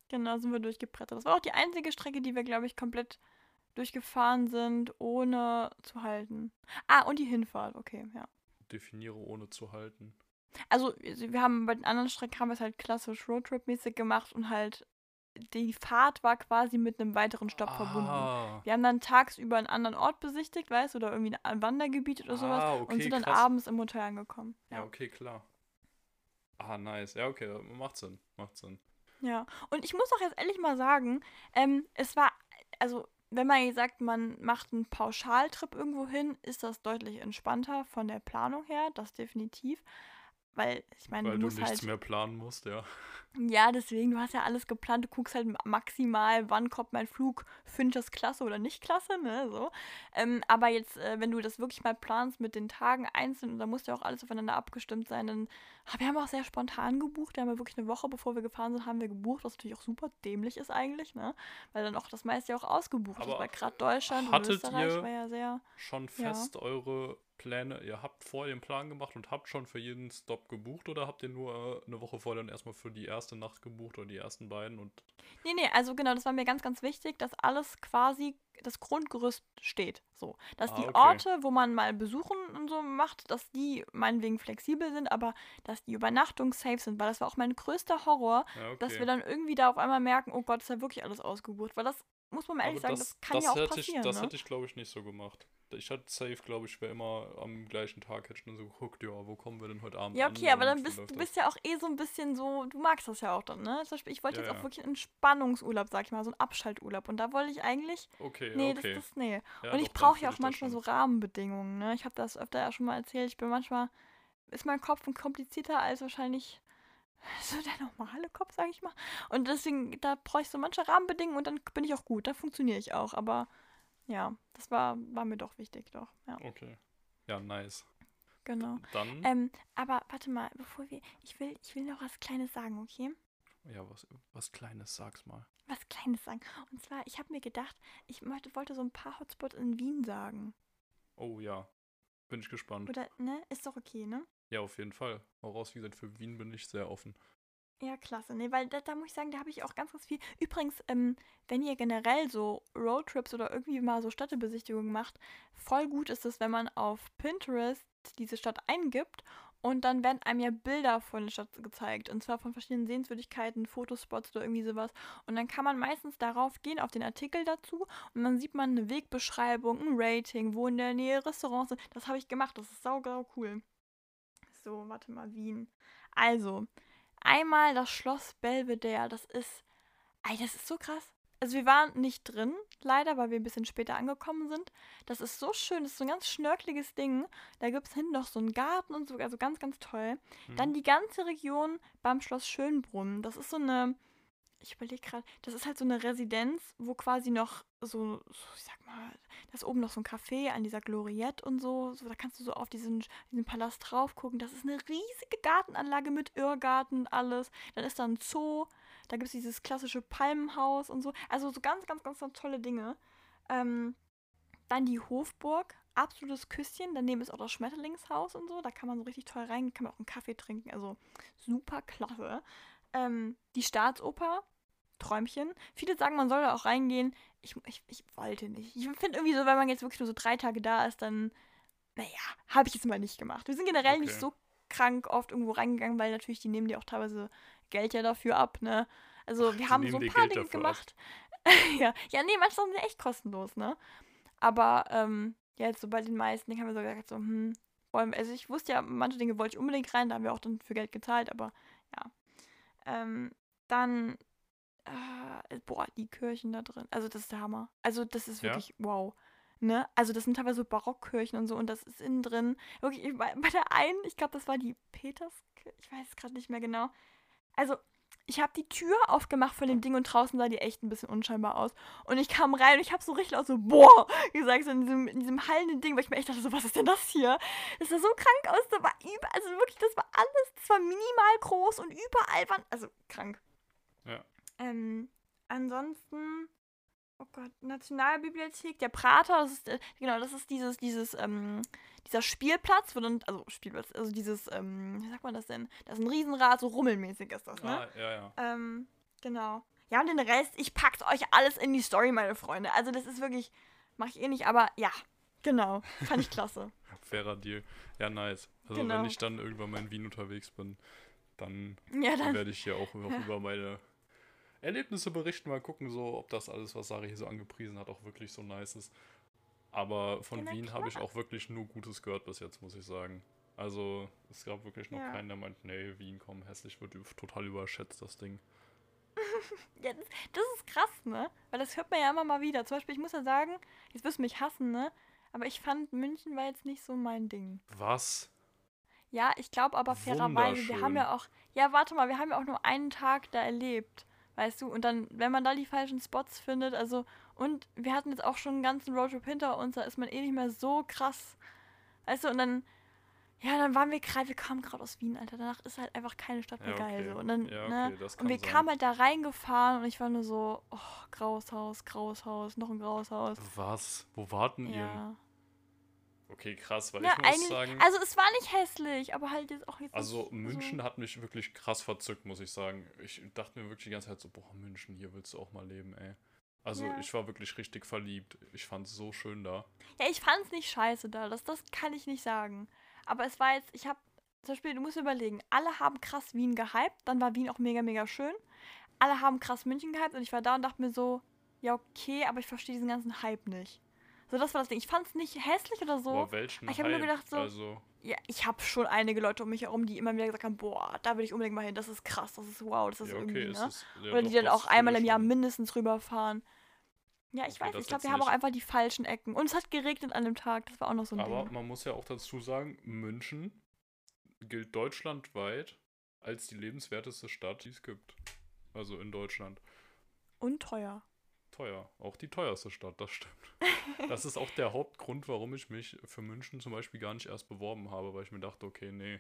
Genau, sind wir durchgebrettert. Das war auch die einzige Strecke, die wir, glaube ich, komplett durchgefahren sind, ohne zu halten. Ah, und die Hinfahrt, okay, ja. Definiere ohne zu halten. Also, wir wir haben bei den anderen Strecken haben wir es halt klassisch Roadtrip-mäßig gemacht und halt die Fahrt war quasi mit einem weiteren Stopp verbunden. Ah, Wir haben dann tagsüber einen anderen Ort besichtigt, weißt du, oder irgendwie ein Wandergebiet oder sowas Ah, und okay, sind dann krass. abends im Hotel angekommen. ja, Ja. okay, klar. Ah, nice. Ja, okay, macht Sinn. Macht Sinn. ja. Und ich muss auch jetzt ehrlich mal sagen, ähm, es war, also, wenn man sagt, man macht einen Pauschaltrip irgendwo hin, ist das deutlich entspannter von der Planung her, das definitiv. Weil, ich meine, Weil du du nichts halt. mehr planen musst, ja. Ja, deswegen, du hast ja alles geplant, du guckst halt maximal, wann kommt mein Flug, das klasse oder nicht klasse, ne, so. Ähm, aber jetzt, äh, wenn du das wirklich mal planst mit den Tagen einzeln, und da muss ja auch alles aufeinander abgestimmt sein, dann, ah, wir haben auch sehr spontan gebucht, wir haben ja wirklich eine Woche, bevor wir gefahren sind, haben wir gebucht, was natürlich auch super dämlich ist eigentlich, ne, weil dann auch das meiste ja auch ausgebucht ist, Aber weil gerade Deutschland und Österreich war ja sehr, Schon Ja. fest eure Pläne, ihr habt vorher den Plan gemacht und habt schon für jeden Stop gebucht oder habt ihr nur äh, eine Woche vorher dann erstmal für die erste Nacht gebucht oder die ersten beiden und Nee, nee, also genau, das war mir ganz, ganz wichtig, dass alles quasi, das Grundgerüst steht. So. Dass Ah, die okay. Orte, wo man mal besuchen und so macht, dass die meinetwegen flexibel sind, aber dass die Übernachtungen safe sind, weil das war auch mein größter Horror, ja, okay. dass wir dann irgendwie da auf einmal merken, oh Gott, ist ja wirklich alles ausgebucht. Weil das, muss man mal ehrlich Aber sagen, das, kann ja auch hätte passieren. Ich, das ne? hätte ich, glaube ich, nicht so gemacht. Ich hatte safe, glaube ich, wäre immer am gleichen Tag, hätte ich dann so geguckt, ja, wo kommen wir denn heute Abend Ja, an okay, aber und dann bist du das? bist ja auch eh so ein bisschen so, du magst das ja auch dann, ne? Zum Beispiel, ich wollte Ja, jetzt auch ja. wirklich einen Entspannungsurlaub, sag ich mal, so einen Abschalturlaub. Und da wollte ich eigentlich, Okay, nee, okay. das, das, nee. Ja, und ich brauche ja auch das manchmal so. Rahmenbedingungen, ne? Ich habe das öfter ja schon mal erzählt. Ich bin manchmal, ist mein Kopf komplizierter als wahrscheinlich so der normale Kopf, sag ich mal. Und deswegen, da brauche ich so manche Rahmenbedingungen und dann bin ich auch gut, dann funktioniere ich auch. Aber ja, das war, war mir doch wichtig, doch. Ja, Okay. Ja, nice. genau. Dann, Ähm, aber warte mal, bevor wir, ich will, ich will noch was Kleines sagen, okay? ja, was, was Kleines, sag's mal. Was Kleines sagen. Und zwar, ich habe mir gedacht, ich möchte, wollte so ein paar Hotspots in Wien sagen. Oh ja, bin ich gespannt. Oder, ne? Ist doch okay, ne? Ja, auf jeden Fall. Voraus, wie gesagt, für Wien bin ich sehr offen. Ja, klasse. Nee, weil da, da muss ich sagen, da habe ich auch ganz, ganz viel. Übrigens, ähm, wenn ihr generell so Roadtrips oder irgendwie mal so Städtebesichtigungen macht, voll gut ist es, wenn man auf Pinterest diese Stadt eingibt und dann werden einem ja Bilder von der Stadt gezeigt. Und zwar von verschiedenen Sehenswürdigkeiten, Fotospots oder irgendwie sowas. Und dann kann man meistens darauf gehen, auf den Artikel dazu. Und dann sieht man eine Wegbeschreibung, ein Rating, wo in der Nähe Restaurants sind. Das habe ich gemacht. Das ist saugrau cool. So, warte mal, Wien. Also, einmal das Schloss Belvedere. Das ist. Ey, das ist so krass. Also wir waren nicht drin, leider, weil wir ein bisschen später angekommen sind. Das ist so schön, das ist so ein ganz schnörkeliges Ding. Da gibt es hinten noch so einen Garten und so, also ganz, ganz toll. Hm? Dann die ganze Region beim Schloss Schönbrunn. Das ist so eine, ich überlege gerade, das ist halt so eine Residenz, wo quasi noch so, ich sag mal, da ist oben noch so ein Café an dieser Gloriette und so. so da kannst du so auf diesen, diesen Palast drauf gucken. Das ist eine riesige Gartenanlage mit Irrgarten und alles. Dann ist da ein Zoo. Da gibt es dieses klassische Palmenhaus und so. Also so ganz, ganz, ganz, ganz tolle Dinge. Ähm, dann die Hofburg, absolutes Küsschen. Daneben ist auch das Schmetterlingshaus und so. Da kann man so richtig toll rein, kann man auch einen Kaffee trinken. Also super klasse. Ähm, die Staatsoper, Träumchen. Viele sagen, man soll da auch reingehen. Ich, ich, ich wollte nicht. Ich finde irgendwie so, wenn man jetzt wirklich nur so drei Tage da ist, dann, naja, habe ich jetzt mal nicht gemacht. Wir sind generell nicht Okay. so krank oft irgendwo reingegangen, weil natürlich die nehmen dir auch teilweise Geld ja dafür ab, ne? Also wir die haben so ein paar Geld Dinge gemacht. [LAUGHS] ja. ja, nee, manche sind ja echt kostenlos, ne? Aber ähm, ja, jetzt so bei den meisten Dingen haben wir so gesagt, so, hm, wollen, also ich wusste ja, manche Dinge wollte ich unbedingt rein, da haben wir auch dann für Geld gezahlt, aber ja. Ähm, dann, äh, boah, die Kirchen da drin, also das ist der Hammer. Also das ist Ja? wirklich wow. Ne? Also das sind teilweise so Barockkirchen und so und das ist innen drin. Wirklich, ich- bei, [LAUGHS] bei der einen, ich glaube, das war die Peterskirche, ich weiß es gerade nicht mehr genau. Also ich habe die Tür aufgemacht von dem Ding und draußen sah die echt ein bisschen unscheinbar aus. Und ich kam rein und ich habe so richtig laut so, boah, gesagt, so in diesem, in diesem hallenden Ding, weil ich mir echt dachte, so, was ist denn das hier? Das sah so krank aus, da war über, also wirklich, das war alles, das war minimal groß und überall waren, also krank. Ja. Ähm, ansonsten, oh Gott, Nationalbibliothek, der Prater, das ist, äh, genau, das ist dieses, dieses, ähm, dieser Spielplatz, wo dann, also Spielplatz, also dieses, ähm, wie sagt man das denn? Das ist ein Riesenrad, so rummelmäßig ist das, ne? Ah, ja, ja. Ähm, genau. Ja, und den Rest, ich pack's euch alles in die Story, meine Freunde. Also das ist wirklich, mache ich eh nicht, aber ja, genau, fand ich klasse. [LAUGHS] Fairer Deal. Ja, nice. Also Genau. wenn ich dann irgendwann mal in Wien unterwegs bin, dann Ja, dann, werde ich hier auch [LAUGHS] über meine Erlebnisse berichten, mal gucken, so, ob das alles, was Sarah hier so angepriesen hat, auch wirklich so nice ist. Aber von Ja, Wien habe ich auch wirklich nur Gutes gehört bis jetzt, muss ich sagen. Also es gab wirklich noch Ja. keinen, der meint, nee, Wien, komm, hässlich wird total überschätzt, das Ding. [LAUGHS] ja, das, das ist krass, ne? Weil das hört man ja immer mal wieder. Zum Beispiel, ich muss ja sagen, jetzt wirst du mich hassen, ne? Aber ich fand, München war jetzt nicht so mein Ding. Was? Ja, ich glaube aber fairerweise, wir haben ja auch, ja, warte mal, wir haben ja auch nur einen Tag da erlebt, weißt du? Und dann, wenn man da die falschen Spots findet, also, und wir hatten jetzt auch schon einen ganzen Roadtrip hinter uns, da ist man eh nicht mehr so krass, weißt du? Und dann, ja, dann waren wir gerade, wir kamen gerade aus Wien, Alter, danach ist halt einfach keine Stadt mehr Ja, geil, okay. so. Und dann, Ja, ne? okay, das Und wir sein. kamen halt da reingefahren und ich war nur so, oh, graues Haus, graues Haus, noch ein graues Haus. Was? Wo warten ihr? Okay, krass, weil Ja, ich muss eigentlich, sagen, also es war nicht hässlich, aber halt jetzt auch jetzt also nicht München hat mich wirklich krass verzückt, muss ich sagen. Ich dachte mir wirklich die ganze Zeit so, boah, München, hier willst du auch mal leben, ey. Also Ja. ich war wirklich richtig verliebt. Ich fand es so schön da. Ja, ich fand's nicht scheiße da, das, das kann ich nicht sagen. Aber es war jetzt, ich hab, zum Beispiel, du musst überlegen, alle haben krass Wien gehypt, dann war Wien auch mega, mega schön. Alle haben krass München gehypt und ich war da und dachte mir so, ja, okay, aber ich verstehe diesen ganzen Hype nicht. So, das war das Ding. Ich fand's nicht hässlich oder so. Aber welchen ich hab nur gedacht so- Also, Ja, ich habe schon einige Leute um mich herum, die immer wieder gesagt haben, boah, da will ich unbedingt mal hin, das ist krass, das ist wow, das ist ja, irgendwie, okay, ist ne? es. Ja, Oder die dann auch einmal im Jahr mindestens rüberfahren. Ja, ich Okay, weiß, ich glaube, wir haben auch einfach die falschen Ecken. Und es hat geregnet an dem Tag, das war auch noch so ein Aber Ding. man muss ja auch dazu sagen, München gilt deutschlandweit als die lebenswerteste Stadt, die es gibt. Also in Deutschland. Und teuer. Teuer. Auch die teuerste Stadt, das stimmt. [LAUGHS] Das ist auch der Hauptgrund, warum ich mich für München zum Beispiel gar nicht erst beworben habe, weil ich mir dachte, okay, nee,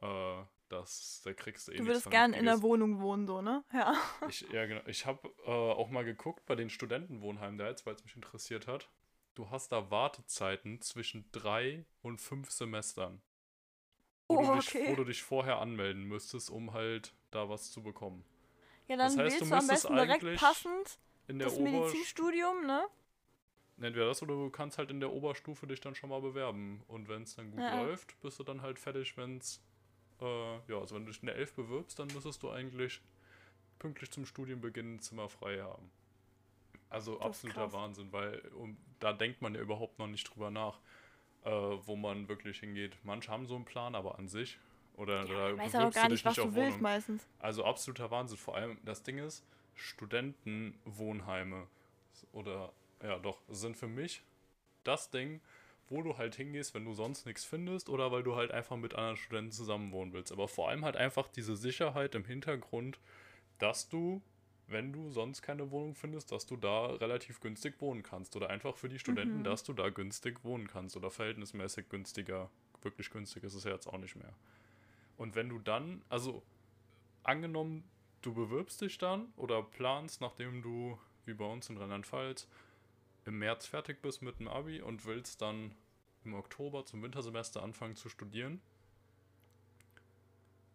äh, das, da kriegst du eh Du würdest gern in der. Wohnung wohnen, so, ne? Ja. [LAUGHS] Ich, ja, genau. Ich habe äh, auch mal geguckt bei den Studentenwohnheimen da jetzt, weil es mich interessiert hat. Du hast da Wartezeiten zwischen drei und fünf Semestern. Wo, Oh, du dich, okay. wo du dich vorher anmelden müsstest, um halt da was zu bekommen. Ja, dann Das heißt, du wählst du am müsstest besten direkt passend In der das Ober Medizinstudium, ne? Entweder das oder du kannst halt in der Oberstufe dich dann schon mal bewerben. Und wenn es dann gut Ja. läuft, bist du dann halt fertig, wenn es. Äh, ja, also wenn du dich in der 11 bewirbst, dann müsstest du eigentlich pünktlich zum Studienbeginn ein Zimmer frei haben. Also absoluter krass. Wahnsinn, weil um, da denkt man ja überhaupt noch nicht drüber nach, äh, wo man wirklich hingeht. Manche haben so einen Plan, aber an sich. Oder da Ich weiß ja auch gar du nicht, dich was du willst meistens. Also absoluter Wahnsinn. Vor allem das Ding ist, Studentenwohnheime oder ja doch, sind für mich das Ding, wo du halt hingehst, wenn du sonst nichts findest oder weil du halt einfach mit anderen Studenten zusammenwohnen willst. Aber vor allem halt einfach diese Sicherheit im Hintergrund, dass du, wenn du sonst keine Wohnung findest, dass du da relativ günstig wohnen kannst. Oder einfach für die Studenten, Mhm. dass du da günstig wohnen kannst oder verhältnismäßig günstiger. Wirklich günstig ist es ja jetzt auch nicht mehr. Und wenn du dann, also angenommen, du bewirbst dich dann oder planst, nachdem du, wie bei uns in Rheinland-Pfalz, im März fertig bist mit dem Abi und willst dann im Oktober zum Wintersemester anfangen zu studieren.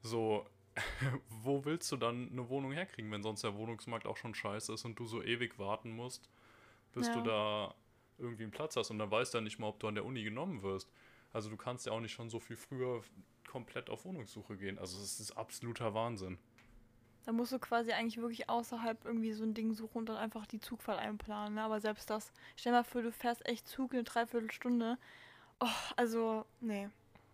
So, [LAUGHS] wo willst du dann eine Wohnung herkriegen, wenn sonst der Wohnungsmarkt auch schon scheiße ist und du so ewig warten musst, bis Ja. du da irgendwie einen Platz hast und dann weißt du ja nicht mal, ob du an der Uni genommen wirst. Also du kannst ja auch nicht schon so viel früher komplett auf Wohnungssuche gehen. Also es ist absoluter Wahnsinn. Da musst du quasi eigentlich wirklich außerhalb irgendwie so ein Ding suchen und dann einfach die Zugfahrt einplanen. Ne? Aber selbst das, stell mal vor, du fährst echt Zug eine Dreiviertelstunde. Oh, also, nee.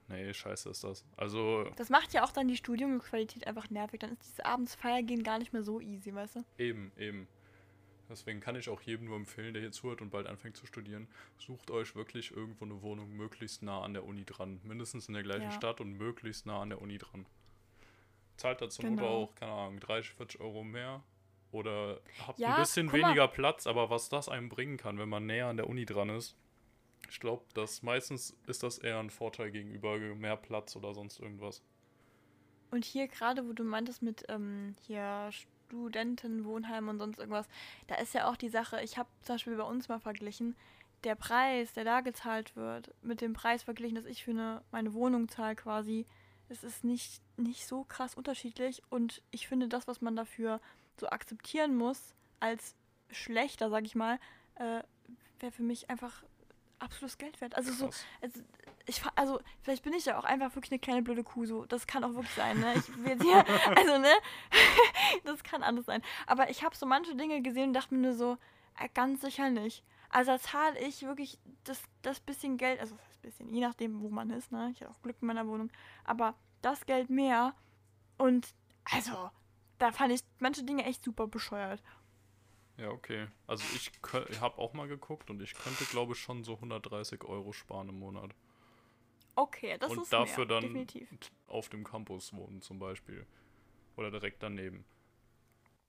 Nee, scheiße ist das. Also Das macht ja auch dann die Studiumsqualität einfach nervig. Dann ist dieses abends Feiergehen gar nicht mehr so easy, weißt du? eben, eben. Deswegen kann ich auch jedem nur empfehlen, der hier zuhört und bald anfängt zu studieren, sucht euch wirklich irgendwo eine Wohnung möglichst nah an der Uni dran. Mindestens in der gleichen Ja. Stadt und möglichst nah an der Uni dran. Zahlt da zum Genau. Motto auch, keine Ahnung, 30, 40 Euro mehr. Oder habt Ja, ein bisschen weniger Platz, aber was das einem bringen kann, wenn man näher an der Uni dran ist. Ich glaube, dass meistens ist das eher ein Vorteil gegenüber mehr Platz oder sonst irgendwas. Und hier gerade, wo du meintest mit ähm, hier Studentenwohnheim und sonst irgendwas, da ist ja auch die Sache, ich habe zum Beispiel bei uns mal verglichen, der Preis, der da gezahlt wird, mit dem Preis verglichen, dass ich für eine, meine Wohnung zahle quasi, es ist nicht, nicht so krass unterschiedlich und ich finde das, was man dafür so akzeptieren muss, als schlechter, sag ich mal, äh, wäre für mich einfach absolutes Geld wert. Also so, also, ich, also, vielleicht bin ich ja auch einfach wirklich eine kleine blöde Kuh, so. Das kann auch wirklich sein, ne? Ich will hier, [LAUGHS] also, ne? [LAUGHS] das kann alles sein. Aber ich habe so manche Dinge gesehen und dachte mir nur so, äh, ganz sicher nicht. Also, da zahle ich wirklich das, das bisschen Geld, also, bisschen, je nachdem, wo man ist, ne? Ich habe auch Glück in meiner Wohnung. Aber das Geld mehr und, also, da fand ich manche Dinge echt super bescheuert. Ja, okay. Also ich, ich habe auch mal geguckt und ich könnte, glaube ich, schon so 130 Euro sparen im Monat. Okay, das und ist dafür mehr, dann definitiv. auf dem Campus wohnen zum Beispiel. Oder direkt daneben.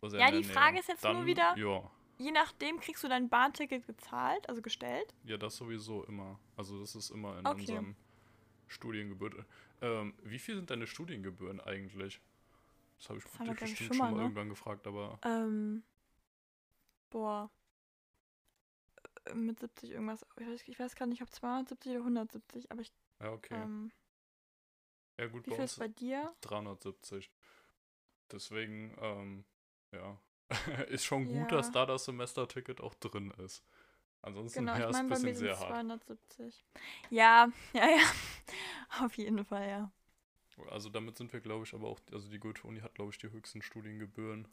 Also Ja, die Frage Nähe. ist jetzt nur Dann, wieder- Ja, Je nachdem kriegst du dein Bahnticket gezahlt, also gestellt. ja, das sowieso immer. Also das ist immer in Okay. unseren Studiengebühren. Ähm, wie viel sind deine Studiengebühren eigentlich? Das habe ich Das glaub ich, bestimmt schon mal, ne? irgendwann gefragt, aber Ähm, boah. Äh, Mit 70 irgendwas. Ich weiß, ich weiß gar nicht, ob 270 oder 170, aber ich, ja, okay. ähm, ja gut, wie bei viel ist bei dir? 370. Deswegen, ähm, ja. [LAUGHS] ist schon gut, Ja. dass da das Semesterticket auch drin ist. Ansonsten Genau, ich wäre es meine, ein bei mir bisschen sind sehr es hart. 270. Ja, [LAUGHS] ja, ja. Auf jeden Fall, ja. Also damit sind wir, glaube ich, aber auch, also die Goethe-Uni hat, glaube ich, die höchsten Studiengebühren.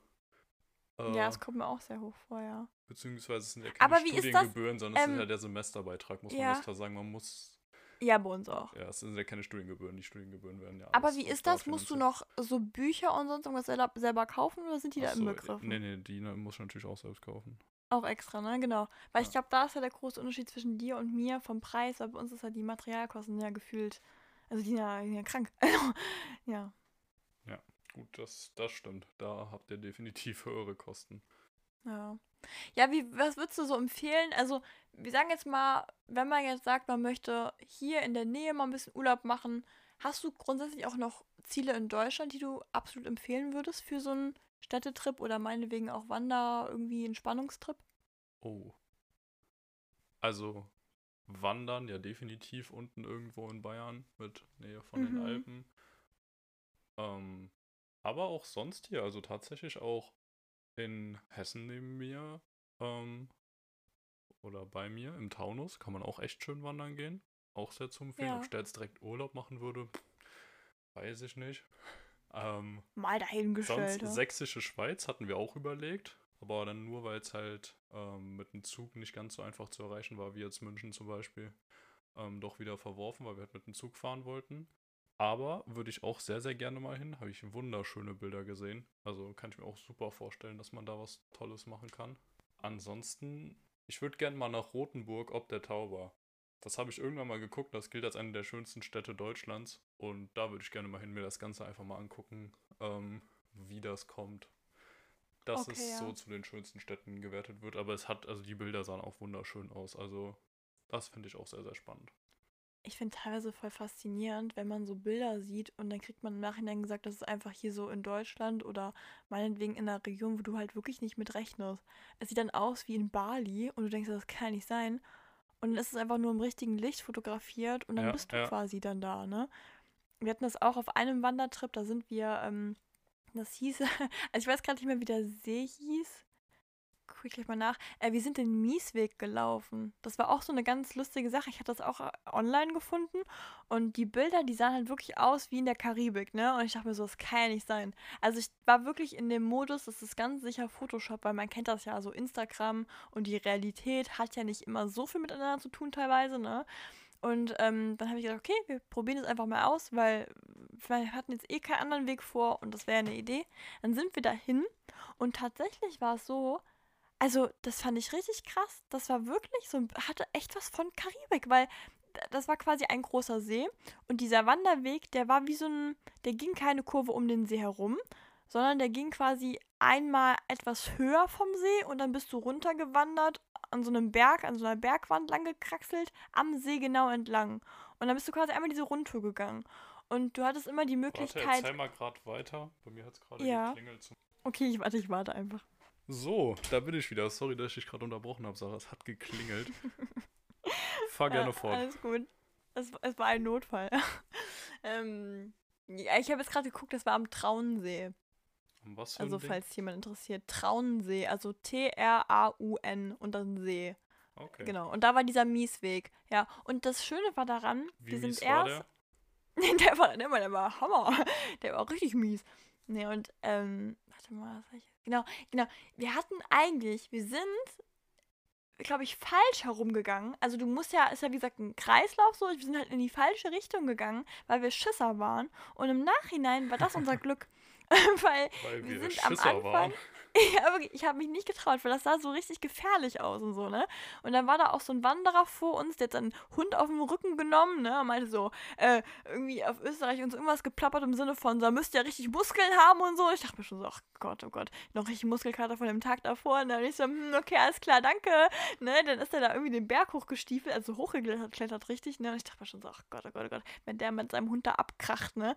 Äh, Ja, es kommt mir auch sehr hoch vor, ja. beziehungsweise es sind ja keine das, Studiengebühren, sondern es ist ähm, ja der Semesterbeitrag, muss man ja. ganz klar sagen. Man muss, Ja, bei uns auch. ja, es sind ja keine Studiengebühren, die Studiengebühren werden ja Aber wie ist das? Musst du noch so Bücher und sonst irgendwas selber, selber kaufen oder sind die da Ach so, inbegriffen? Nee, nee, die ne, muss ich natürlich auch selbst kaufen. Auch extra, ne? Genau. Weil ich Ja. glaube, da ist ja der große Unterschied zwischen dir und mir vom Preis, weil bei uns ist ja die Materialkosten ja gefühlt, also die sind ja, die sind ja krank. [LAUGHS] Also, ja. Gut, das, das stimmt. Da habt ihr definitiv [LAUGHS] höhere Kosten. Ja. Ja, wie, was würdest du so empfehlen? Also, wir sagen jetzt mal, wenn man jetzt sagt, man möchte hier in der Nähe mal ein bisschen Urlaub machen, hast du grundsätzlich auch noch Ziele in Deutschland, die du absolut empfehlen würdest für so einen Städtetrip oder meinetwegen auch Wander, irgendwie Entspannungstrip? Oh. Also wandern, ja definitiv unten irgendwo in Bayern mit Nähe von den Mhm. Alpen. Ähm, aber auch sonst hier, also tatsächlich auch in Hessen neben mir ähm, oder bei mir im Taunus kann man auch echt schön wandern gehen. Auch sehr zu empfehlen. Ja. Ob ich da jetzt direkt Urlaub machen würde, weiß ich nicht. Ähm, Mal dahingestellt. Sonst ja. sächsische Schweiz hatten wir auch überlegt, aber dann nur, weil es halt ähm, mit dem Zug nicht ganz so einfach zu erreichen war, wie jetzt München zum Beispiel, ähm, doch wieder verworfen, weil wir halt mit dem Zug fahren wollten. Aber würde ich auch sehr, sehr gerne mal hin. Habe ich wunderschöne Bilder gesehen. Also kann ich mir auch super vorstellen, dass man da was Tolles machen kann. Ansonsten, ich würde gerne mal nach Rothenburg ob der Tauber. Das habe ich irgendwann mal geguckt. Das gilt als eine der schönsten Städte Deutschlands. Und da würde ich gerne mal hin, mir das Ganze einfach mal angucken, ähm, wie das kommt. Dass Okay, es ja. so zu den schönsten Städten gewertet wird. Aber es hat, also die Bilder sahen auch wunderschön aus. Also das finde ich auch sehr, sehr spannend. Ich finde teilweise voll faszinierend, wenn man so Bilder sieht und dann kriegt man im Nachhinein gesagt, das ist einfach hier so in Deutschland oder meinetwegen in einer Region, wo du halt wirklich nicht mit rechnest. Es sieht dann aus wie in Bali und du denkst, das kann ja nicht sein. Und dann ist es einfach nur im richtigen Licht fotografiert und dann Ja, bist du ja. quasi dann da, ne? Wir hatten das auch auf einem Wandertrip, da sind wir, ähm, das hieß, [LAUGHS] also ich weiß gerade nicht mehr, wie der See hieß. Guck ich gleich mal nach. Äh, wir sind den Miesweg gelaufen. Das war auch so eine ganz lustige Sache. Ich hatte das auch äh, online gefunden und die Bilder, die sahen halt wirklich aus wie in der Karibik, ne? Und ich dachte mir so, das kann ja nicht sein. Also ich war wirklich in dem Modus, das ist ganz sicher Photoshop, weil man kennt das ja, so Instagram und die Realität hat ja nicht immer so viel miteinander zu tun teilweise, ne? Und ähm, dann habe ich gedacht, okay, wir probieren es einfach mal aus, weil wir hatten jetzt eh keinen anderen Weg vor und das wäre eine Idee. Dann sind wir dahin und tatsächlich war es so, also das fand ich richtig krass. Das war wirklich so, hatte echt was von Karibik, weil das war quasi ein großer See und dieser Wanderweg, der war wie so ein, der ging keine Kurve um den See herum, sondern der ging quasi einmal etwas höher vom See und dann bist du runtergewandert an so einem Berg, an so einer Bergwand lang gekraxelt, am See genau entlang. Und dann bist du quasi einmal diese Rundtour gegangen. Und du hattest immer die Möglichkeit. Warte, erzähl mal gerade weiter. Bei mir hat es gerade ja. geklingelt. Okay, ich warte, ich warte einfach. So, da bin ich wieder. Sorry, dass ich dich gerade unterbrochen habe, Sarah. Es hat geklingelt. [LAUGHS] Fahr gerne ja, fort. Alles gut. Es, es war ein Notfall. [LAUGHS] ähm, ja, ich habe jetzt gerade geguckt, das war am Traunsee. Um was für Also, falls jemand interessiert. Traunsee, also T-R-A-U-N und dann See. Okay. Genau. Und da war dieser Miesweg. Ja. Und das Schöne war daran, Wie wir sind erst. Der? [LAUGHS] der war, der war, der war Hammer. Der war richtig mies. Nee, und, ähm, warte mal, was war ich? Genau, genau. Wir hatten eigentlich, wir sind, glaube ich, falsch herumgegangen. Also du musst ja, ist ja wie gesagt ein Kreislauf so, wir sind halt in die falsche Richtung gegangen, weil wir Schisser waren. Und im Nachhinein war das unser [LAUGHS] Glück. [LAUGHS] weil, weil, wir, wir sind am Anfang, waren. [LAUGHS] ich habe mich nicht getraut, weil das sah so richtig gefährlich aus und so, ne? Und dann war da auch so ein Wanderer vor uns, der hat seinen Hund auf den Rücken genommen, ne? Und meinte so, äh, irgendwie auf Österreich uns irgendwas geplappert im Sinne von, da müsst ihr richtig Muskeln haben und so. Ich dachte mir schon so, ach Gott, oh Gott, noch richtig Muskelkater von dem Tag davor. Und dann ich so, hm, okay, alles klar, danke. Ne? Dann ist er da irgendwie den Berg hochgestiefelt, also hochgeklettert klettert richtig, ne? Und ich dachte mir schon so, ach Gott, oh Gott, oh Gott, wenn der mit seinem Hund da abkracht, ne?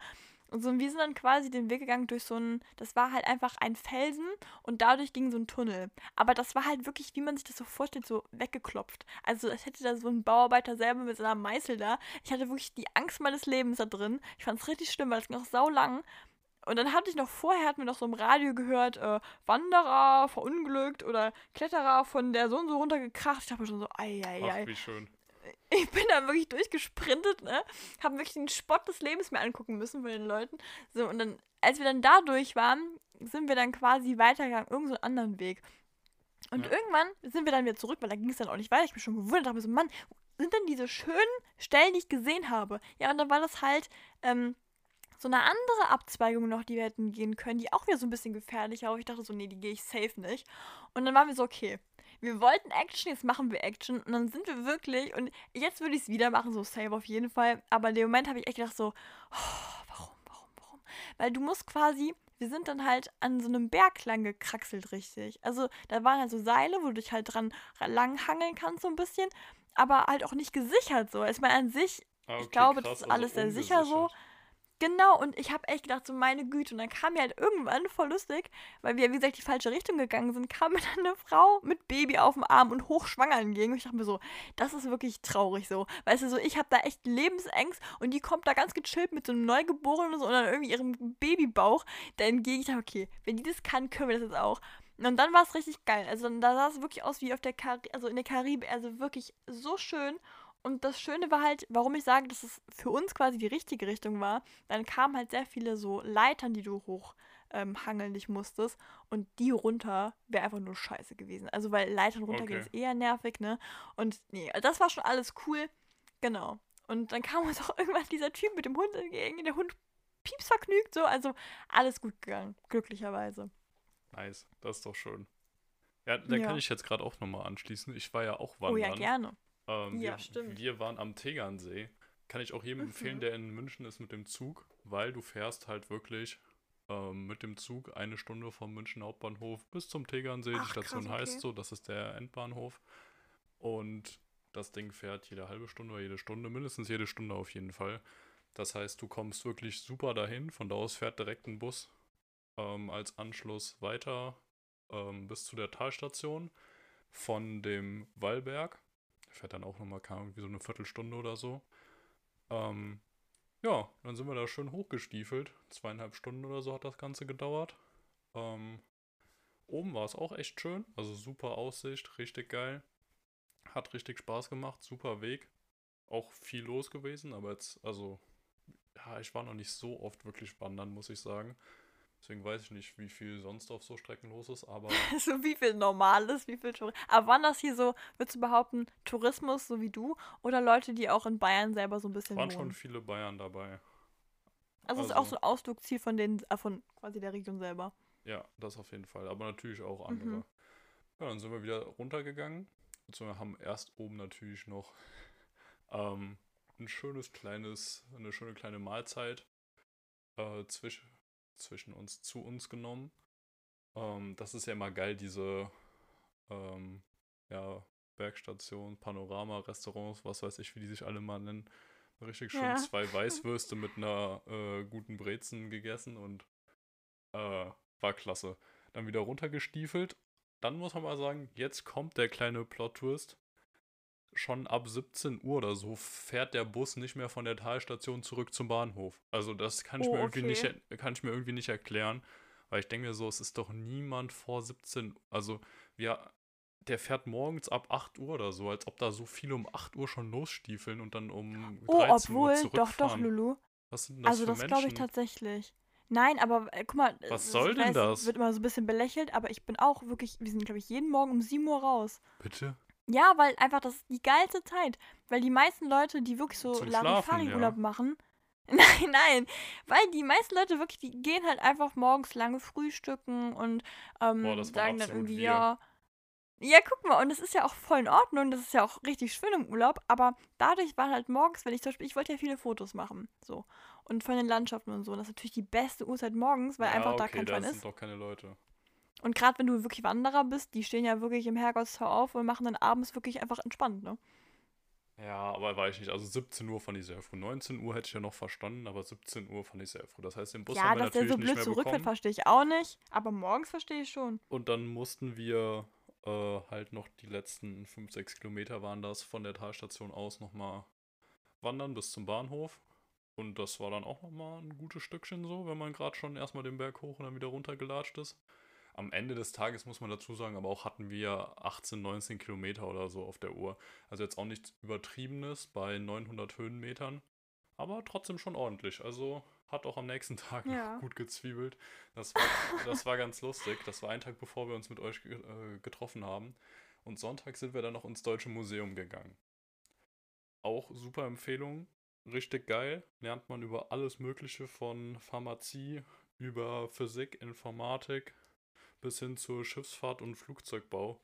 Und so, wir sind dann quasi den Weg gegangen durch so ein, das war halt einfach ein Felsen und dadurch ging so ein Tunnel. Aber das war halt wirklich, wie man sich das so vorstellt, so weggeklopft. Also als hätte da so ein Bauarbeiter selber mit seiner Meißel da. Ich hatte wirklich die Angst meines Lebens da drin. Ich fand es richtig schlimm, weil es ging noch sau lang. Und dann hatte ich noch vorher, hatten wir noch so im Radio gehört, äh, Wanderer verunglückt oder Kletterer von der so und so runtergekracht. Ich dachte schon so, ei, ei, ei. Ach, wie schön ich bin da wirklich durchgesprintet, ne? Hab wirklich den Spott des Lebens mir angucken müssen von den Leuten. So, und dann, als wir dann da durch waren, sind wir dann quasi weitergegangen, irgendeinen so anderen Weg. Und ja. irgendwann sind wir dann wieder zurück, weil da ging es dann auch nicht weiter. Ich bin schon gewundert, dachte mir so, Mann, wo sind denn diese schönen Stellen, die ich gesehen habe? Ja, und dann war das halt, ähm, so eine andere Abzweigung noch, die wir hätten gehen können, die auch wieder so ein bisschen gefährlicher, aber ich dachte so, nee, die gehe ich safe nicht. Und dann waren wir so, okay, wir wollten Action, jetzt machen wir Action. Und dann sind wir wirklich, und jetzt würde ich es wieder machen, so safe auf jeden Fall. Aber in dem Moment habe ich echt gedacht so, oh, warum, warum, warum? Weil du musst quasi, wir sind dann halt an so einem Berg lang gekraxelt, richtig. Also da waren halt so Seile, wo du dich halt dran langhangeln kannst, so ein bisschen. Aber halt auch nicht gesichert so. Ich meine, an sich, ah, okay, ich glaube, krass, das ist alles also sehr sicher so. Genau, und ich habe echt gedacht, so meine Güte. Und dann kam mir halt irgendwann voll lustig, weil wir, wie gesagt, die falsche Richtung gegangen sind, kam [LAUGHS] mir dann eine Frau mit Baby auf dem Arm und hochschwanger entgegen. Und ich dachte mir so, das ist wirklich traurig so. Weißt du, so, ich habe da echt Lebensängst und die kommt da ganz gechillt mit so einem Neugeborenen und, so, und dann irgendwie ihrem Babybauch da entgegen. Ich dachte, okay, wenn die das kann, können wir das jetzt auch. Und dann war es richtig geil. Also da sah es wirklich aus wie auf der Kar also in der Karibik, also wirklich so schön. Und das Schöne war halt, warum ich sage, dass es für uns quasi die richtige Richtung war, dann kamen halt sehr viele so Leitern, die du hoch ähm, hangeln dich musstest. Und die runter wäre einfach nur scheiße gewesen. Also, weil Leitern runtergehen okay. ist eher nervig, ne? Und nee, das war schon alles cool. Genau. Und dann kam [LAUGHS] uns auch irgendwann dieser Typ mit dem Hund entgegen. Der Hund pieps vergnügt, so. Also, alles gut gegangen, glücklicherweise. Nice, das ist doch schön. Ja, da ja. kann ich jetzt gerade auch nochmal anschließen. Ich war ja auch wandern. Oh ja, gerne. Ähm, ja, wir, stimmt. Wir waren am Tegernsee. Kann ich auch jedem mhm. empfehlen, der in München ist mit dem Zug, weil du fährst halt wirklich ähm, mit dem Zug eine Stunde vom München Hauptbahnhof bis zum Tegernsee. Ach, die Station krass, okay. heißt so, das ist der Endbahnhof. Und das Ding fährt jede halbe Stunde oder jede Stunde, mindestens jede Stunde auf jeden Fall. Das heißt, du kommst wirklich super dahin. Von da aus fährt direkt ein Bus ähm, als Anschluss weiter ähm, bis zu der Talstation von dem Wallberg. Fährt dann auch nochmal, irgendwie so eine Viertelstunde oder so. Ähm, ja, dann sind wir da schön hochgestiefelt. Zweieinhalb Stunden oder so hat das Ganze gedauert. Ähm, oben war es auch echt schön. Also super Aussicht, richtig geil. Hat richtig Spaß gemacht, super Weg. Auch viel los gewesen, aber jetzt, also, ja, ich war noch nicht so oft wirklich wandern, muss ich sagen. Deswegen weiß ich nicht, wie viel sonst auf so Strecken los ist, aber. [LAUGHS] so wie viel normales, wie viel Tourismus. Aber waren das hier so, würdest du behaupten, Tourismus, so wie du, oder Leute, die auch in Bayern selber so ein bisschen. Waren wohnen? schon viele Bayern dabei. Also, also ist auch so ein Ausflugsziel von den, äh, von quasi der Region selber. Ja, das auf jeden Fall. Aber natürlich auch andere. Mhm. Ja, dann sind wir wieder runtergegangen. Und wir haben erst oben natürlich noch [LAUGHS] ähm, ein schönes kleines, eine schöne kleine Mahlzeit äh, zwisch, zwischen uns, zu uns genommen. Ähm, das ist ja immer geil, diese ähm, ja, Bergstationen, Panorama-Restaurants, was weiß ich, wie die sich alle mal nennen. Richtig schön Ja. zwei [LAUGHS] Weißwürste mit einer äh, guten Brezen gegessen und äh, war klasse. Dann wieder runtergestiefelt. Dann muss man mal sagen, jetzt kommt der kleine Plot-Twist. Schon ab 17 Uhr oder so fährt der Bus nicht mehr von der Talstation zurück zum Bahnhof. Also das kann ich, Oh, mir, irgendwie nicht, okay. er- kann ich mir irgendwie nicht erklären. Weil ich denke mir so, es ist doch niemand vor 17 Also wir, der fährt morgens ab 8 Uhr oder so, als ob da so viele um 8 Uhr schon losstiefeln und dann um Oh, 13 Uhr obwohl, zurückfahren. doch, doch, Lulu. Was sind das Also für das glaube ich tatsächlich. Nein, aber äh, guck mal, Was soll denn weiß, das? wird immer so ein bisschen belächelt, aber ich bin auch wirklich, wir sind glaube ich jeden Morgen um 7 Uhr raus. Bitte? Ja, weil einfach das ist die geilste Zeit. Weil die meisten Leute, die wirklich so Schlafen, ja. Larifari-Urlaub machen. [LAUGHS] Nein, nein. Weil die meisten Leute wirklich, die gehen halt einfach morgens lange frühstücken und ähm, Boah, waren sagen dann irgendwie, wir. ja. Ja, guck mal, und das ist ja auch voll in Ordnung, das ist ja auch richtig schön im Urlaub, aber dadurch war halt morgens, wenn ich zum Beispiel, ich wollte ja viele Fotos machen, so. Und von den Landschaften und so. Und das ist natürlich die beste Uhrzeit morgens, weil ja, einfach da okay, kein da Schwein sind ist. doch keine Leute. Und gerade wenn du wirklich Wanderer bist, die stehen ja wirklich im Herrgottstor auf und machen dann abends wirklich einfach entspannt, ne? Ja, aber weiß ich nicht. Also 17 Uhr fand ich sehr früh. 19 Uhr hätte ich ja noch verstanden, aber 17 Uhr fand ich sehr früh. Das heißt, den Bus ja, haben wir dass der natürlich so nicht blöd zurückfährt, verstehe ich auch nicht. Aber morgens verstehe ich schon. Und dann mussten wir äh, halt noch die letzten 5, 6 Kilometer waren das von der Talstation aus nochmal wandern bis zum Bahnhof. Und das war dann auch nochmal ein gutes Stückchen so, wenn man gerade schon erstmal den Berg hoch und dann wieder runtergelatscht ist. Am Ende des Tages muss man dazu sagen, aber auch hatten wir 18, 19 Kilometer oder so auf der Uhr. Also jetzt auch nichts Übertriebenes bei 900 Höhenmetern, aber trotzdem schon ordentlich. Also hat auch am nächsten Tag Ja. noch [LAUGHS] gut gezwiebelt. Das war, das war ganz lustig. Das war ein Tag, bevor wir uns mit euch äh, getroffen haben. Und Sonntag sind wir dann noch ins Deutsche Museum gegangen. Auch super Empfehlung. Richtig geil. Lernt man über alles Mögliche von Pharmazie über Physik, Informatik bis hin zur Schiffsfahrt und Flugzeugbau.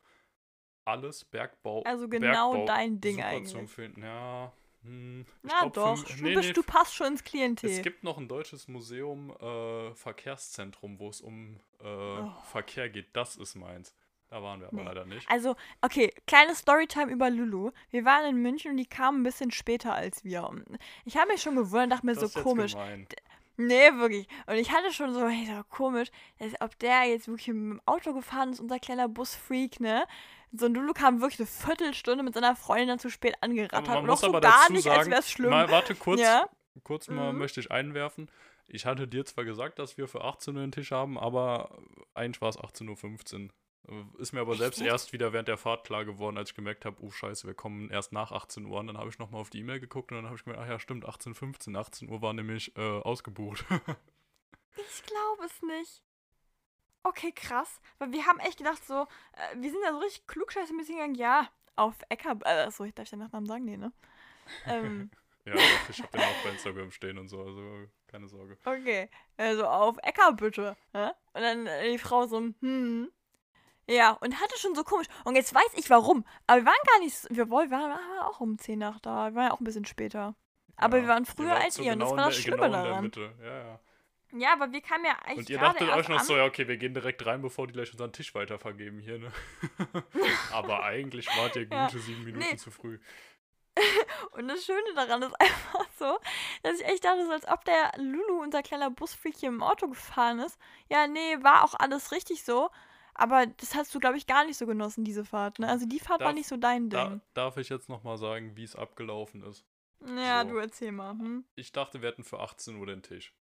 Alles Bergbau. Also genau Bergbau, dein Ding super zu eigentlich. empfehlen. Ja, hm, Na doch, du, nee, bist, nee, du passt schon ins es Klientel. gibt noch ein deutsches Museum, äh, Verkehrszentrum, wo es um äh, Oh. Verkehr geht. Das ist meins. Da waren wir aber Nee. leider nicht. Also, okay, kleine Storytime über Lulu. Wir waren in München und die kamen ein bisschen später als wir. Ich habe mich schon gewundert und dachte mir das so komisch. gemein. Nee, wirklich. Und ich hatte schon so, hey, so komisch, dass, ob der jetzt wirklich mit dem Auto gefahren ist, unser kleiner Busfreak, ne? So ein Lulu kam wirklich eine Viertelstunde mit seiner Freundin dann zu spät angerattert. Und auch so gar dazu nicht, als sagen, wäre es schlimm. mal warte kurz, Ja. kurz mal Mhm. möchte ich einwerfen. Ich hatte dir zwar gesagt, dass wir für 18 Uhr den Tisch haben, aber eigentlich war es 18.15 Uhr. Ist mir aber Echt selbst erst wieder während der Fahrt klar geworden, als ich gemerkt habe, oh scheiße, wir kommen erst nach 18 Uhr. Und dann habe ich nochmal auf die E-Mail geguckt und dann habe ich gemerkt, ach ja, stimmt, 18.15 18 Uhr war nämlich äh, ausgebucht. [LAUGHS] Ich glaube es nicht. Okay, krass. Weil wir haben echt gedacht, so, äh, wir sind da so richtig klugscheißmäßig gegangen, ja, auf Äcker. Äh, achso, ich darf ich den Nachnamen sagen? Nee, ne? [LAUGHS] Ähm, ja, ich habe den auch bei Instagram stehen und so, also keine Sorge. okay. Also auf Äckerbütte. Ja? Und dann äh, die Frau so, hm. Ja, und hatte schon so komisch. Und jetzt weiß ich warum. Aber wir waren gar nicht, so- wir woll- waren, waren auch um 10 nach da. Wir waren ja auch ein bisschen später. Aber Ja, wir waren früher wart als ihr und das genau war das Schlimme genau in der daran. Mitte. Ja, ja. Ja, aber wir kamen ja eigentlich Und ihr gerade dachtet erst euch noch an. so, ja, okay, wir gehen direkt rein, bevor die gleich unseren Tisch weitervergeben hier, ne? [LAUGHS] Aber eigentlich wart ihr Ja. gute sieben Minuten Nee. zu früh. [LAUGHS] Und das Schöne daran ist [LAUGHS] einfach so, dass ich echt dachte, so als ob der Lulu, unser kleiner Busfreak hier im Auto gefahren ist. Ja, nee, war auch alles richtig so. Aber das hast du, glaube ich, gar nicht so genossen, diese Fahrt. Ne? Also die Fahrt war Darf- nicht so dein Da, Ding. darf ich jetzt nochmal sagen, wie es abgelaufen ist? ja, so. du erzähl mal. Hm? Ich dachte, wir hätten für 18 Uhr den Tisch.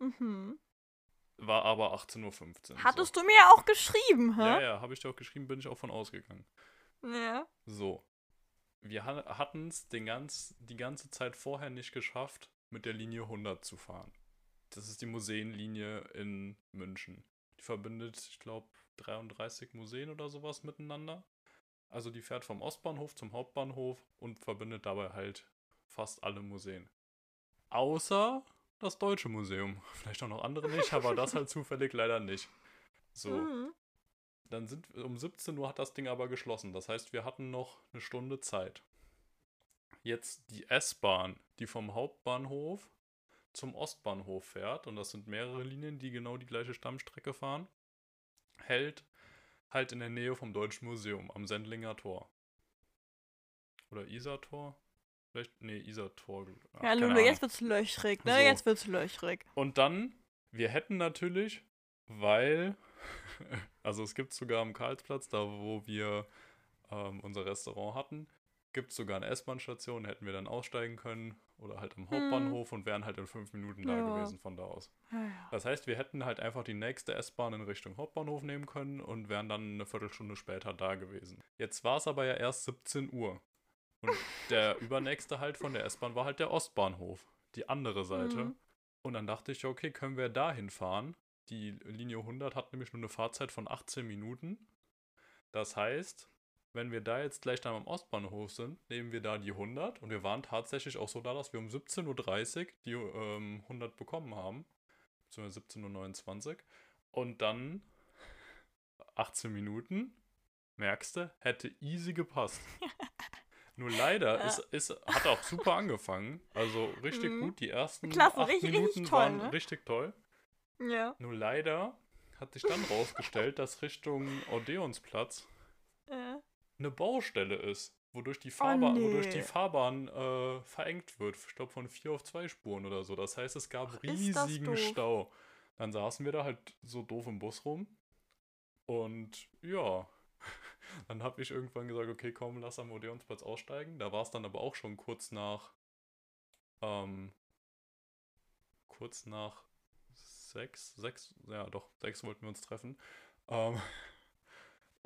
Mhm. War aber 18.15 Uhr. Hattest du mir ja auch geschrieben, so. hä? Ja, ja, habe ich dir auch geschrieben, bin ich auch von ausgegangen. Ja. So. Wir ha hatten es ganz, die ganze Zeit vorher nicht geschafft, mit der Linie 100 zu fahren. Das ist die Museenlinie in München. Die verbindet, ich glaube, 33 Museen oder sowas miteinander. Also die fährt vom Ostbahnhof zum Hauptbahnhof und verbindet dabei halt fast alle Museen. Außer das Deutsche Museum. [LAUGHS] Vielleicht auch noch andere nicht, aber das halt [LAUGHS] zufällig leider nicht. So. Mhm. Dann sind um 17 Uhr hat das Ding aber geschlossen. Das heißt, wir hatten noch eine Stunde Zeit. jetzt die S-Bahn, die vom Hauptbahnhof zum Ostbahnhof fährt, und das sind mehrere Linien, die genau die gleiche Stammstrecke fahren, hält halt in der Nähe vom Deutschen Museum am Sendlinger Tor. Oder Isar-Tor? Vielleicht, nee, Isar-Tor. Ach, Ja, Lulu, jetzt wird's löchrig, ne? So. Jetzt wird's löchrig. Und dann, wir hätten natürlich, weil, [LAUGHS] also es gibt sogar am Karlsplatz, da wo wir ähm, unser Restaurant hatten, gibt es sogar eine S-Bahn-Station, hätten wir dann aussteigen können oder halt am Hauptbahnhof und wären halt in fünf Minuten da Ja. gewesen von da aus. Das heißt, wir hätten halt einfach die nächste S-Bahn in Richtung Hauptbahnhof nehmen können und wären dann eine Viertelstunde später da gewesen. Jetzt war es aber ja erst 17 Uhr. Und [LAUGHS] der übernächste halt von der S-Bahn war halt der Ostbahnhof, die andere Seite. Mhm. Und dann dachte ich, okay, können wir dahin fahren? Die Linie 100 hat nämlich nur eine Fahrzeit von 18 Minuten. Das heißt, wenn wir da jetzt gleich dann am Ostbahnhof sind, nehmen wir da die 100. Und wir waren tatsächlich auch so da, dass wir um 17.30 Uhr die ähm, 100 bekommen haben. Beziehungsweise 17.29 Uhr. Und dann 18 Minuten, merkst du, hätte easy gepasst. [LAUGHS] Nur leider, Ja. ist, ist, hat auch super angefangen. Also richtig Mhm. gut. Die ersten Klasse, acht richtig- Minuten richtig toll, waren ne? richtig toll. Ja. Nur leider hat sich dann [LAUGHS] rausgestellt, dass Richtung Odeonsplatz. Eine Baustelle ist, wodurch die Fahrbahn, wodurch die nee. Fahrbahn äh, verengt wird. Ich glaube von vier auf zwei Spuren oder so. Das heißt, es gab Ach, riesigen. Stau. Dann saßen wir da halt so doof im Bus rum. Und ja, [LAUGHS] dann habe ich irgendwann gesagt, okay, komm, lass am Odeonsplatz aussteigen. Da war es dann aber auch schon kurz nach, ähm, kurz nach sechs, sechs, ja doch, sechs wollten wir uns treffen. Ähm,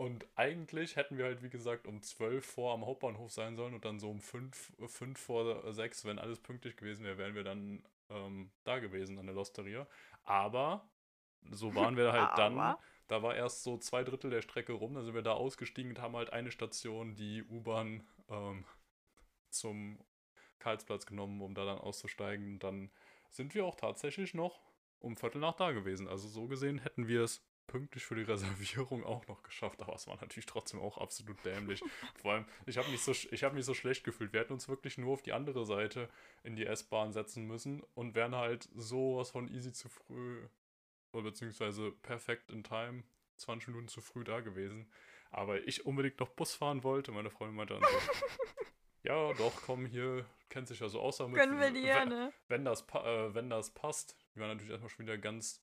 und eigentlich hätten wir halt, wie gesagt, um zwölf vor am Hauptbahnhof sein sollen und dann so um fünf, fünf vor sechs, wenn alles pünktlich gewesen wäre, wären wir dann ähm, da gewesen an der Losteria. Aber so [LAUGHS] waren wir halt dann. Da war erst so zwei Drittel der Strecke rum, dann sind wir da ausgestiegen und haben halt eine Station, die U-Bahn, ähm, zum Karlsplatz genommen, um da dann auszusteigen. Und dann sind wir auch tatsächlich noch um Viertel nach da gewesen. Also so gesehen hätten wir es pünktlich für die Reservierung [LAUGHS] auch noch geschafft, aber es war natürlich trotzdem auch absolut dämlich. [LAUGHS] Vor allem, ich habe mich, so, ich hab mich so schlecht gefühlt. Wir hätten uns wirklich nur auf die andere Seite in die S-Bahn setzen müssen und wären halt sowas von easy zu früh, oder beziehungsweise perfekt in time, 20 Minuten zu früh da gewesen. Aber ich unbedingt noch Bus fahren wollte. Meine Freundin meinte dann so, [LAUGHS] ja, doch, komm hier, kennt sich ja so aus damit. Gönnen wir dir, wenn, ne? wenn, das, äh, wenn das passt. Wir waren natürlich erstmal schon wieder ganz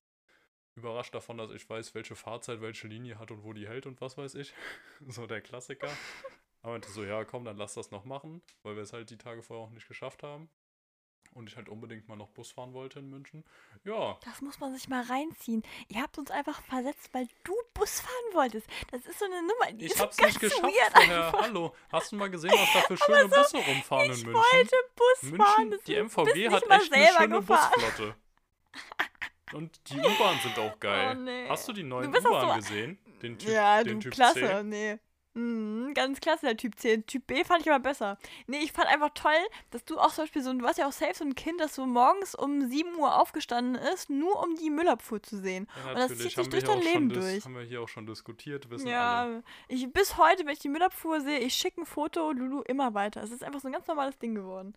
überrascht davon, dass ich weiß, welche Fahrzeit welche Linie hat und wo die hält und was weiß ich. [LAUGHS] so der Klassiker. [LAUGHS] Aber meinte so, ja, komm, dann lass das noch machen, weil wir es halt die Tage vorher auch nicht geschafft haben. Und ich halt unbedingt mal noch Bus fahren wollte in München. Ja, Das muss man sich mal reinziehen. Ihr habt uns einfach versetzt, weil du Bus fahren wolltest. Das ist so eine Nummer. Die ich ist hab's ganz nicht geschafft vorher. einfach. Hallo, hast du mal gesehen, was da für schöne Busse rumfahren Ich in München? wollte Bus fahren. München, das die MVG hat echt eine selber schöne gefahren. Busflotte. [LAUGHS] Und die U-Bahn sind auch geil. Oh, nee. Hast du die neuen bist doch U-Bahn so- gesehen? Den Typ, ja, den du, typ klasse, C? nee. Mhm, ganz klasse, der Typ C. Typ B fand ich aber besser. Nee, ich fand einfach toll, dass du auch zum Beispiel so, du warst ja auch safe so ein Kind, das so morgens um 7 Uhr aufgestanden ist, nur um die Müllabfuhr zu sehen. Ja, Und das zieht sich durch dein Leben durch. haben wir hier auch schon diskutiert, wissen alle. Ja, ich, bis heute, wenn ich die Müllabfuhr sehe, ich schicke ein Foto, Lulu immer weiter. Es ist einfach so ein ganz normales Ding geworden.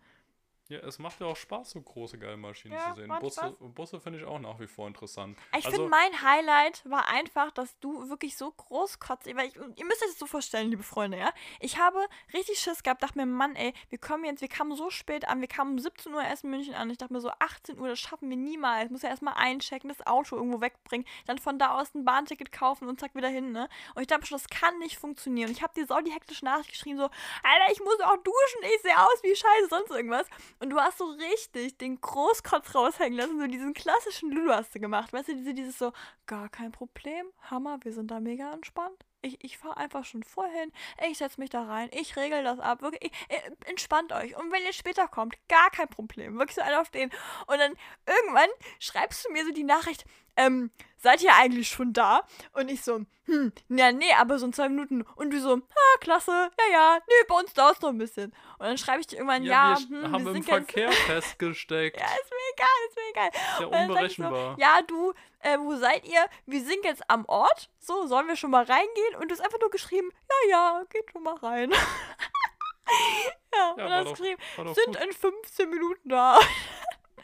Ja, es macht ja auch Spaß, so große geile Maschinen Ja, zu sehen. Busse, Spaß. Busse finde ich auch nach wie vor interessant. Ich also, finde, mein Highlight war einfach, dass du wirklich so großkotzig, weil ich, ihr müsst euch das so vorstellen, liebe Freunde, ja. Ich habe richtig Schiss gehabt, dachte mir, Mann, ey, wir kommen jetzt, wir kamen so spät an, wir kamen um 17 Uhr erst in München an. Ich dachte mir so, 18 Uhr, das schaffen wir niemals. Ich muss ja erstmal einchecken, das Auto irgendwo wegbringen, dann von da aus ein Bahnticket kaufen und zack wieder hin, ne? Und ich dachte schon, das kann nicht funktionieren. Und ich habe dir so die hektische Nachricht geschrieben, so, Alter, ich muss auch duschen, ich sehe aus wie Scheiße, sonst irgendwas. Und du hast so richtig den Großkotz raushängen lassen, so diesen klassischen Lulu hast du gemacht. Weißt du, diese, dieses so, gar kein Problem, Hammer, wir sind da mega entspannt. Ich, ich fahre einfach schon vorher hin, ich setze mich da rein, ich regel das ab, wirklich, ich, äh, entspannt euch. Und wenn ihr später kommt, gar kein Problem, wirklich so einer auf den. Und dann irgendwann schreibst du mir so die Nachricht, ähm, seid ihr eigentlich schon da? Und ich so, hm, ja, nee, aber so in zwei Minuten. Und du so, ah, klasse, ja, ja, nee, bei uns dauert es noch ein bisschen. Und dann schreibe ich dir irgendwann, ja, ja, wir hm, haben wir im Verkehr [LAUGHS] festgesteckt. ja, ist mir egal, ist mir egal. ist ja unberechenbar. So, ja, du, äh, wo seid ihr? Wir sind jetzt am Ort. So, sollen wir schon mal reingehen? Und du hast einfach nur geschrieben, ja, ja, geht schon mal rein. [LAUGHS] ja. Ja, und hast geschrieben, sind gut. in 15 Minuten da. War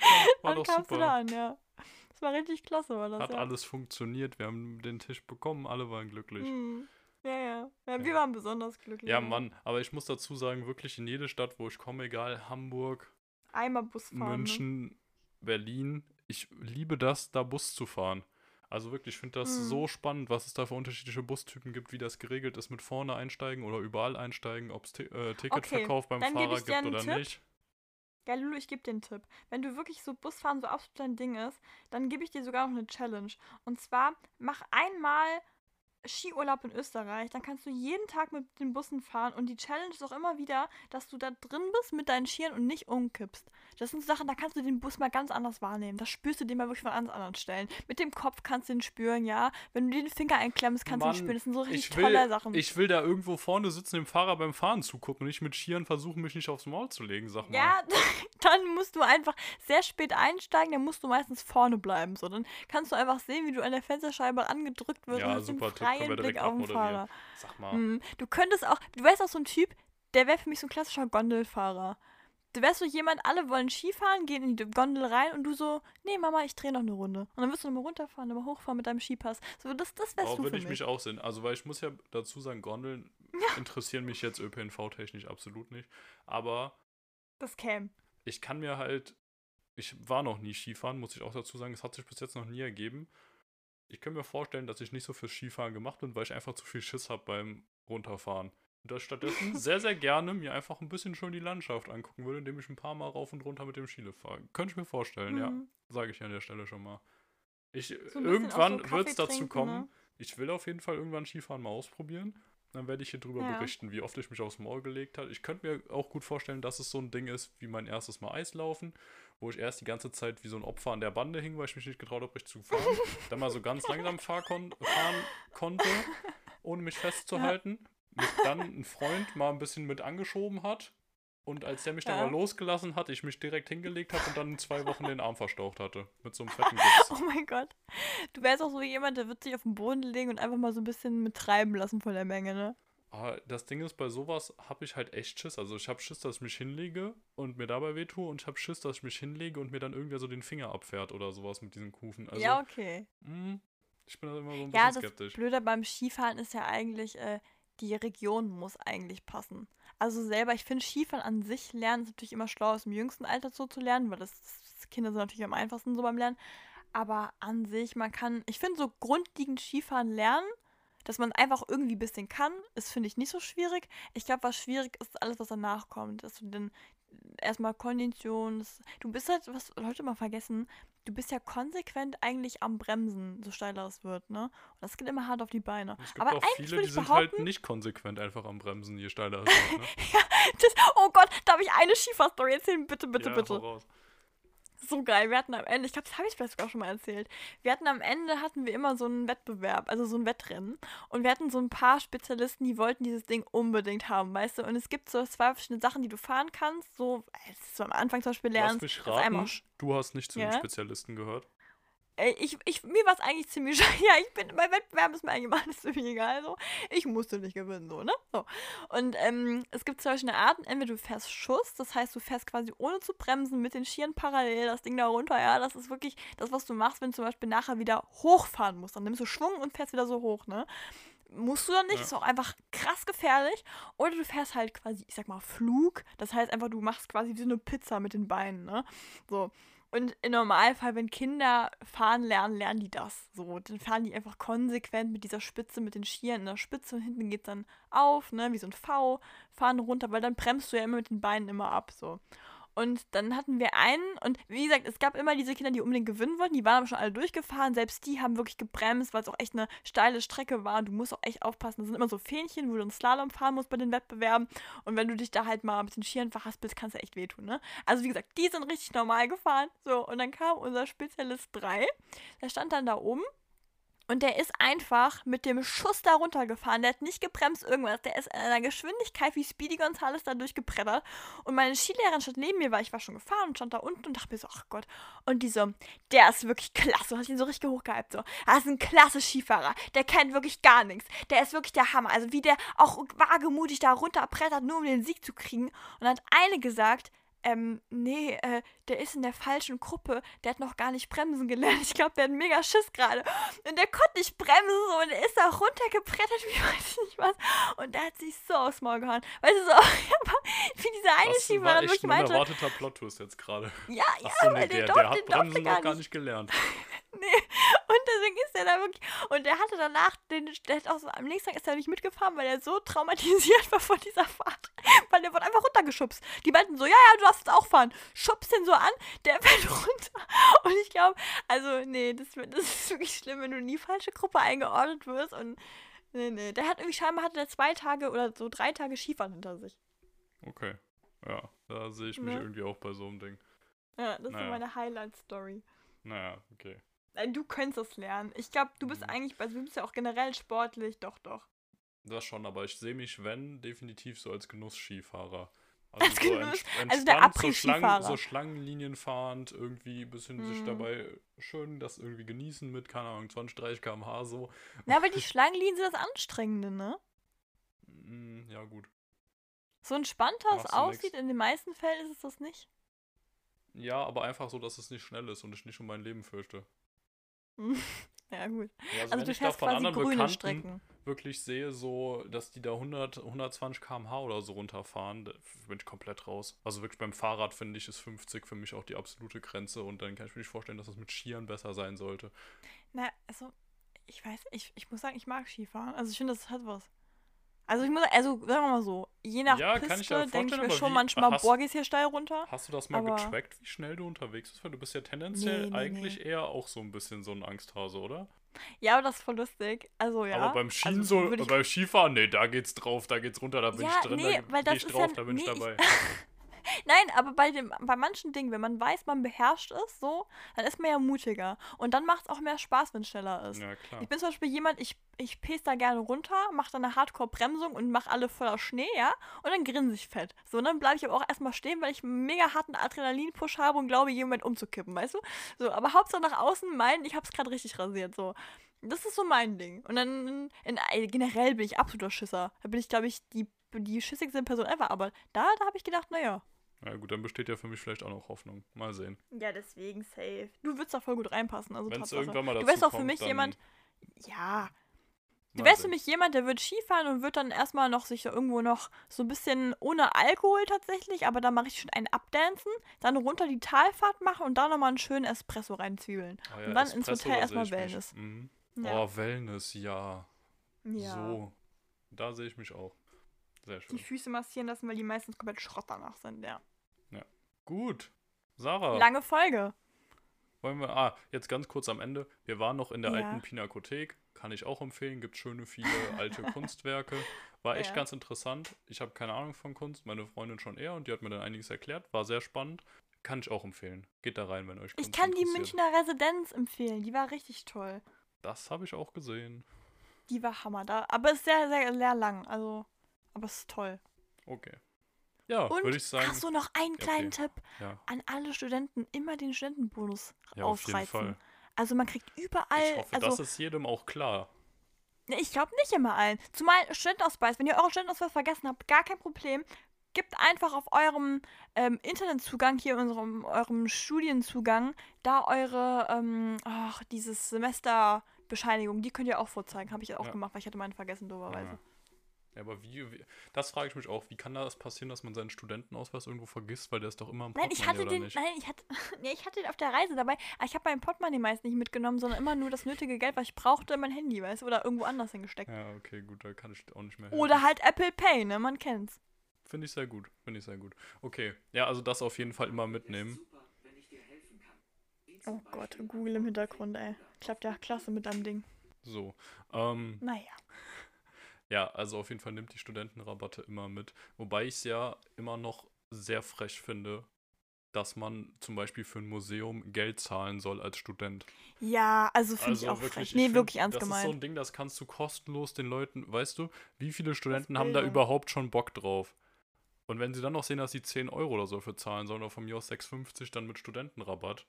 [LAUGHS] Dann doch kamst super. du da an, ja. Das war richtig klasse, war das. Hat ja. alles funktioniert. Wir haben den Tisch bekommen, alle waren glücklich. Hm. Ja, ja, ja. Wir waren besonders glücklich. Ja, Mann, aber ich muss dazu sagen, wirklich in jede Stadt, wo ich komme, egal, Hamburg, Einmal Bus fahren. Ne? München, Berlin, ich liebe das, da Bus zu fahren. Also wirklich, ich finde das Mhm. so spannend, was es da für unterschiedliche Bustypen gibt, wie das geregelt ist mit vorne einsteigen oder überall einsteigen, ob es äh, Ticketverkauf beim dann geb Fahrer gibt oder Tipp. nicht. Ja, Lulu, ich gebe dir einen Tipp. Wenn du wirklich so Busfahren so absolut dein Ding ist, dann gebe ich dir sogar noch eine Challenge. Und zwar, mach einmal Skiurlaub in Österreich. Dann kannst du jeden Tag mit den Bussen fahren. Und die Challenge ist auch immer wieder, dass du da drin bist mit deinen Skiern und nicht umkippst. Das sind so Sachen, da kannst du den Bus mal ganz anders wahrnehmen. Das spürst du den mal wirklich von ganz anderen Stellen. Mit dem Kopf kannst du den spüren, ja. Wenn du den Finger einklemmst, kannst du Mann, ihn spüren. Das sind so richtig Ich will, tolle Sachen. ich will da irgendwo vorne sitzen, dem Fahrer beim Fahren zugucken und nicht mit Skiern versuchen, mich nicht aufs Maul zu legen, sag mal. Ja, [LAUGHS] dann musst du einfach sehr spät einsteigen, dann musst du meistens vorne bleiben. So, dann kannst du einfach sehen, wie du an der Fensterscheibe angedrückt wirst Ja, super Tipp, können wir freien direkt Blick auf den. Fahrer. Sag mal. Hm. Du könntest auch, du wärst auch so ein Typ, der wäre für mich so ein klassischer Gondelfahrer. Du wärst so jemand, alle wollen Skifahren, gehen in die Gondel rein und du so, nee Mama, ich drehe noch eine Runde. Und dann wirst du nochmal runterfahren, nochmal hochfahren mit deinem Skipass. So, das, das wärst Oh, du würde ich mich. auch sehen. Also, weil ich muss ja dazu sagen, Gondeln interessieren mich jetzt ÖPNV-technisch absolut nicht. Aber Das käme. ich kann mir halt, ich war noch nie Skifahren, muss ich auch dazu sagen, es hat sich bis jetzt noch nie ergeben. Ich kann mir vorstellen, dass ich nicht so fürs Skifahren gemacht bin, weil ich einfach zu viel Schiss habe beim Runterfahren. Und dass ich stattdessen [LAUGHS] sehr, sehr gerne mir einfach ein bisschen schön die Landschaft angucken würde, indem ich ein paar Mal rauf und runter mit dem Skilift fahre. Könnte ich mir vorstellen, ja. Mhm. Sage ich an der Stelle schon mal. Ich, So irgendwann so wird es dazu trinken, kommen. ne? Ich will auf jeden Fall irgendwann Skifahren mal ausprobieren. Dann werde ich hier drüber Ja. berichten, wie oft ich mich aufs Maul gelegt habe. Ich könnte mir auch gut vorstellen, dass es so ein Ding ist wie mein erstes Mal Eislaufen, wo ich erst die ganze Zeit wie so ein Opfer an der Bande hing, weil ich mich nicht getraut habe, richtig zu fahren. dann mal so ganz langsam fahr kon fahren konnte, ohne mich festzuhalten. Mich dann ein Freund mal ein bisschen mit angeschoben hat. Und als der mich dann Ja. mal losgelassen hat, ich mich direkt hingelegt habe und dann in zwei Wochen den Arm verstaucht hatte. Mit so einem fetten Gips. [LAUGHS] Oh mein Gott. Du wärst auch so jemand, der wird sich auf den Boden legen und einfach mal so ein bisschen mit treiben lassen von der Menge, ne? Aber das Ding ist, bei sowas habe ich halt echt Schiss. Also ich habe Schiss, dass ich mich hinlege und mir dabei wehtue und ich habe Schiss, dass ich mich hinlege und mir dann irgendwer so den Finger abfährt oder sowas mit diesen Kufen. Also, ja, okay. mh, ich bin da immer so ein Ja, bisschen das skeptisch. Blöde beim Skifahren ist ja eigentlich, äh, die Region muss eigentlich passen. Also selber, ich finde Skifahren an sich lernen ist natürlich immer schlau aus dem jüngsten Alter so zu lernen, weil das, das Kinder sind natürlich am einfachsten so beim Lernen. Aber an sich, man kann, ich finde so grundlegend Skifahren lernen, dass man einfach irgendwie ein bisschen kann, ist, finde ich, nicht so schwierig. Ich glaube, was schwierig ist, alles, was danach kommt. Dass du dann erstmal Kondition, du bist halt, was Leute immer vergessen, du bist ja konsequent eigentlich am Bremsen, so steiler es wird, ne? Und das geht immer hart auf die Beine. es gibt aber auch eigentlich viele, die sind halt nicht konsequent einfach am Bremsen, je steiler es [LAUGHS] wird. Ne? das, oh Gott, darf ich eine Skifahrstory erzählen? Bitte, bitte, ja, bitte. hau raus. So geil. Wir hatten am Ende, ich glaube, das habe ich vielleicht sogar schon mal erzählt. Wir hatten am Ende hatten wir immer so einen Wettbewerb, also so ein Wettrennen. Und wir hatten so ein paar Spezialisten, die wollten dieses Ding unbedingt haben, weißt du? Und es gibt so zwei verschiedene Sachen, die du fahren kannst. So, als du am Anfang zum Beispiel Lass lernst, mich dass einmal raten, du hast nicht zu den Ja? Spezialisten gehört. Ey, ich, ich, mir war es eigentlich ziemlich [LAUGHS] scheiße. Ja, ich bin bei Wettbewerben ist mir eigentlich alles [LAUGHS] ziemlich egal. So. Ich musste nicht gewinnen, so, ne? So. Und ähm, es gibt zwei verschiedene Arten. Entweder du fährst Schuss, das heißt, du fährst quasi ohne zu bremsen mit den Skiern parallel das Ding da runter. Ja, das ist wirklich das, was du machst, wenn du zum Beispiel nachher wieder hochfahren musst. Dann nimmst du Schwung und fährst wieder so hoch, ne? Musst du dann nicht, Ja. ist auch einfach krass gefährlich. Oder du fährst halt quasi, ich sag mal, Flug. Das heißt einfach, du machst quasi wie so eine Pizza mit den Beinen, ne? So. Und im Normalfall, wenn Kinder fahren lernen, lernen die das. So, dann fahren die einfach konsequent mit dieser Spitze, mit den Skiern in der Spitze und hinten geht es dann auf, ne, wie so ein V, fahren runter, weil dann bremst du ja immer mit den Beinen immer ab, so. Und dann hatten wir einen, und wie gesagt, es gab immer diese Kinder, die unbedingt gewinnen wollten, die waren aber schon alle durchgefahren, selbst die haben wirklich gebremst, weil es auch echt eine steile Strecke war. Und du musst auch echt aufpassen. Das sind immer so Fähnchen, wo du einen Slalom fahren musst bei den Wettbewerben. Und wenn du dich da halt mal mit den Skiern verhaspelst, kannst du echt wehtun, ne? Also wie gesagt, die sind richtig normal gefahren, so, und dann kam unser Spezialist 3, der stand dann da oben Und der ist einfach mit dem Schuss da runtergefahren. Der hat nicht gebremst, irgendwas. Der ist in einer Geschwindigkeit wie Speedy Gonzales da durchgebrettert. Und meine Skilehrerin stand neben mir, weil ich war schon gefahren und stand da unten und dachte mir so, ach Gott. Und die so, der ist wirklich klasse. Und hat ihn so richtig hochgehypt. So, er ist ein klasse Skifahrer. Der kennt wirklich gar nichts. Der ist wirklich der Hammer. Also wie der auch wagemutig da runterbrettert, nur um den Sieg zu kriegen. Und dann hat eine gesagt, ähm, nee, äh, der ist in der falschen Gruppe. Der hat noch gar nicht bremsen gelernt. Ich glaube, der hat mega Schiss gerade. Und der konnte nicht bremsen so, und er ist da runtergebrettert, [LAUGHS] wie weiß ich nicht was. Und der hat sich so aufs Maul gehauen. Weißt du, so, [LAUGHS] wie diese eine Das Schiefer war dann wirklich ein meinte. unerwarteter Plot-Twist jetzt gerade. Ja, ja, Achso, nee, der, der, der, hat Bremsen noch gar nicht. gelernt. [LAUGHS] Nee, und ist da wirklich. Und der hatte danach, den, der hat auch so, am nächsten Tag ist er nicht mitgefahren, weil er so traumatisiert war von dieser Fahrt. Weil der wurde einfach runtergeschubst. Die meinten so, ja, ja, du darfst jetzt auch fahren. Schubst den so an, der [LAUGHS] fällt runter. Und ich glaube, also, nee, das, das ist wirklich schlimm, wenn du in die falsche Gruppe eingeordnet wirst. Und nee, nee. Der hat irgendwie scheinbar hatte der zwei Tage oder so drei Tage Skifahren hinter sich. Okay. Ja, da sehe ich mich Ne? irgendwie auch bei so einem Ding. Ja, das ist Naja. so meine Highlight-Story. Naja, okay. Nein, Du könntest es lernen. Ich glaube, du bist Mhm. eigentlich, also du bist ja auch generell sportlich, doch, doch. Das schon, aber ich sehe mich, wenn, definitiv so als Genuss-Skifahrer. [LAUGHS] Also Als so Genuss- also der entspannt, so, Après-Skifahrer. so Schlangenlinien fahrend, irgendwie ein bisschen sich Mhm. dabei schön das irgendwie genießen mit, keine Ahnung, 20, 30 km/h so. Na, aber die [LAUGHS] Schlangenlinien sind das Anstrengende, ne? Mm, Ja, gut. So entspannter es Machst du aussieht, in den meisten Fällen ist es das nicht. Ja, aber einfach so, dass es nicht schnell ist und ich nicht um mein Leben fürchte. [LAUGHS] ja, gut. Ja, Also wenn du ich da fährst von quasi anderen grüne Bekannten Strecken. wirklich sehe, so, dass die da 100, 120 km/h oder so runterfahren, da bin ich komplett raus. Also wirklich beim Fahrrad finde ich, ist 50 für mich auch die absolute Grenze und dann kann ich mir nicht vorstellen, dass das mit Skiern besser sein sollte. Na, also, ich weiß, ich, ich muss sagen, ich mag Skifahren. Also ich finde, das hat was. Also ich muss, also sagen wir mal so, je nach Ja, kann ich Piste denke ich mir schon wie- manchmal, hast- boah, gehst hier steil runter. Hast du das mal Aber- getrackt, wie schnell du unterwegs bist? Weil du bist ja tendenziell Nee, nee, eigentlich nee. eher auch so ein bisschen so ein Angsthase, oder? Ja, aber das ist voll lustig. Also ja. Aber beim Skien also, so, ich- beim Skifahren, nee, da geht's drauf, da geht's runter, da bin Ja, ich drin, nee, da weil das ich drauf, ja- da bin ich nee, ich- dabei. [LAUGHS] [LAUGHS] Nein, aber bei, dem, bei manchen Dingen, wenn man weiß, man beherrscht es so, dann ist man ja mutiger. Und dann macht es auch mehr Spaß, wenn es schneller ist. Ja, klar. Ich bin zum Beispiel jemand, ich, ich pace da gerne runter, mache dann eine Hardcore-Bremsung und mache alle voller Schnee, ja, und dann grinse ich fett. So, und dann bleibe ich aber auch erstmal stehen, weil ich einen mega harten Adrenalin-Push habe und glaube, Moment umzukippen, weißt du? So, aber Hauptsache nach außen meinen, ich hab's gerade richtig rasiert, so. Das ist so mein Ding. Und dann in, generell bin ich absoluter Schisser. Da bin ich, glaube ich, die, die schissigste Person ever. Aber da, da habe ich gedacht, naja. Ja gut, dann besteht ja für mich vielleicht auch noch Hoffnung. Mal sehen. Ja, deswegen safe. Du würdest da voll gut reinpassen. Also Wenn es Tatsache. irgendwann mal dazu Du wärst auch für mich jemand. Ja, Du wärst für mich jemand, der wird Skifahren und wird dann erstmal noch sich irgendwo noch so ein bisschen ohne Alkohol tatsächlich, aber dann mache ich schon einen Abdancen, dann runter die Talfahrt machen und da nochmal einen schönen Espresso reinzwiebeln. Ah ja, und dann ins Espresso, Hotel da erstmal. Wellness. Mhm. Ja. Oh, Wellness, ja. ja. So. Da sehe ich mich auch. Sehr schön. Die Füße massieren lassen, weil die meistens komplett Schrott danach sind, ja. Gut. Sarah, Lange Folge. wollen wir. Ah, jetzt ganz kurz am Ende. Wir waren noch in der Ja. alten Pinakothek. Kann ich auch empfehlen. Gibt schöne, viele alte [LAUGHS] Kunstwerke. War echt Ja. ganz interessant. Ich habe keine Ahnung von Kunst, meine Freundin schon eher und die hat mir dann einiges erklärt. War sehr spannend. Kann ich auch empfehlen. Geht da rein, wenn euch Ich Kunst kann die. Münchner Residenz empfehlen. Die war richtig toll. Das habe ich auch gesehen. Die war Hammer da. Aber ist sehr, sehr, sehr lang. Also, aber es ist toll. Okay. Ja, Und würde ich sagen. ach so, noch einen kleinen okay. Tipp. Ja, an alle Studenten immer den Studentenbonus ja auf jeden. Fall. Also man kriegt überall, Ich hoffe, also das ist jedem auch klar. ne, ich glaube nicht immer allen. Zumal Studentenausweis, wenn ihr euren Studentenausweis vergessen habt, gar kein Problem. Gebt einfach auf eurem ähm, Internetzugang, hier unserem eurem Studienzugang, da eure, ähm, ach, dieses Semesterbescheinigung, die könnt ihr auch vorzeigen. Habe ich auch Ja. gemacht, weil ich hatte meine vergessen, doberweise. Ja. Ja, aber wie, wie, das frage ich mich auch, wie kann das passieren, dass man seinen Studentenausweis irgendwo vergisst, weil der ist doch immer im Nein, Portemonnaie, ich hatte oder den, nicht? nein, ich hatte, [LAUGHS] nee, ich hatte den auf der Reise dabei, aber ich habe meinen Portemonnaie meist nicht mitgenommen, sondern immer nur das nötige Geld, was ich brauchte, in mein Handy, weißt du, oder irgendwo anders hingesteckt. Ja, okay, gut, da kann ich auch nicht mehr helfen. Oder halt Apple Pay, ne, man kennt's. Finde ich sehr gut, finde ich sehr gut. Okay, ja, also das auf jeden Fall immer mitnehmen. Oh Gott, Google im Hintergrund, ey. Klappt ja klasse mit deinem Ding. So, ähm, Naja. Ja, also auf jeden Fall nimmt die Studentenrabatte immer mit. Wobei ich es ja immer noch sehr frech finde, dass man zum Beispiel für ein Museum Geld zahlen soll als Student. Ja, also finde ich auch wirklich, frech. Nee, find, wirklich ernst das gemeint. ist so ein Ding, das kannst du kostenlos den Leuten, weißt du, wie viele Studenten Das haben da überhaupt schon Bock drauf? Und wenn sie dann noch sehen, dass sie 10 Euro oder so für zahlen sollen, oder von mir aus 6,50 dann mit Studentenrabatt,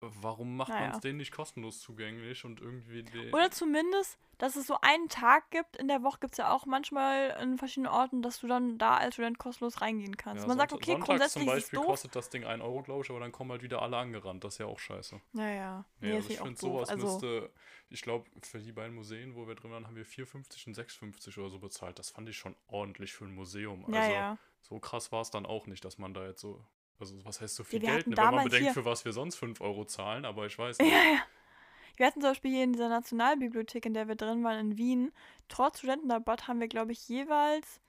warum macht man Naja. es denen nicht kostenlos zugänglich und irgendwie die, Oder zumindest, dass es so einen Tag gibt. In der Woche gibt es ja auch manchmal in verschiedenen Orten, dass du dann da als Student kostenlos reingehen kannst. Ja, Man sagt, okay, Sonntags grundsätzlich zum ist Beispiel doof. kostet das Ding 1 Euro, glaube ich, aber dann kommen halt wieder alle angerannt. Das ist ja auch scheiße. Ja, ja. Nee, Ja, das also ich finde sowas Also, müsste, ich glaube, für die beiden Museen, wo wir drin waren, haben wir 4,50 und 6,50 oder so bezahlt. Das fand ich schon ordentlich für ein Museum. ja, also ja. so krass war es dann auch nicht, dass man da jetzt so, also was heißt so viel wir Geld, ne, wenn man bedenkt, für was wir sonst 5 Euro zahlen, aber ich weiß [LAUGHS] nicht. Ja, ja. Wir hatten zum Beispiel hier in dieser Nationalbibliothek, in der wir drin waren, in Wien, trotz Studentenrabatt haben wir, glaube ich, jeweils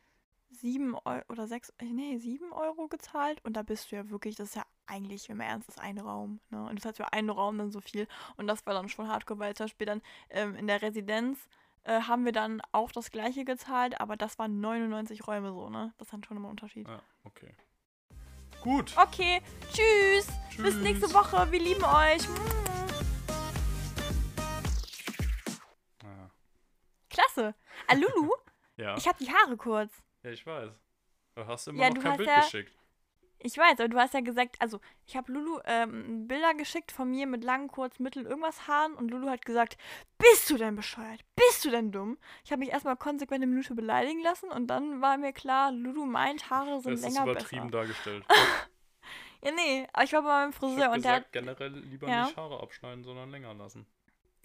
sieben Euro oder sechs, äh, nee, sieben Euro gezahlt. Und da bist du ja wirklich, das ist ja eigentlich, wenn man ernst ist, ein Raum. Ne? Und das heißt für einen Raum dann so viel. Und das war dann schon hardcore, weil zum Beispiel dann ähm, in der Residenz äh, haben wir dann auch das gleiche gezahlt, aber das waren 99 Räume so, ne? Das ist dann schon immer ein Unterschied. Ja, okay. Gut. Okay, tschüss. Bis Tschüss. nächste Woche. Wir lieben euch. Ja. Klasse. Ah, Lulu, [LAUGHS] Ja. ich habe die Haare kurz. ja, ich weiß. Du hast immer Ja, noch kein Bild ja- geschickt. Ich weiß, aber du hast ja gesagt, also ich habe Lulu ähm, Bilder geschickt von mir mit langen, kurz, mittel, irgendwas Haaren und Lulu hat gesagt, bist du denn bescheuert? Bist du denn dumm? Ich habe mich erstmal konsequent eine Minute beleidigen lassen und dann war mir klar, Lulu meint, Haare sind Das ist länger übertrieben besser. dargestellt. [LAUGHS] Ja, nee, aber ich war bei meinem Ich Friseur hab und der hat gesagt, generell lieber Ja. nicht Haare abschneiden, sondern länger lassen.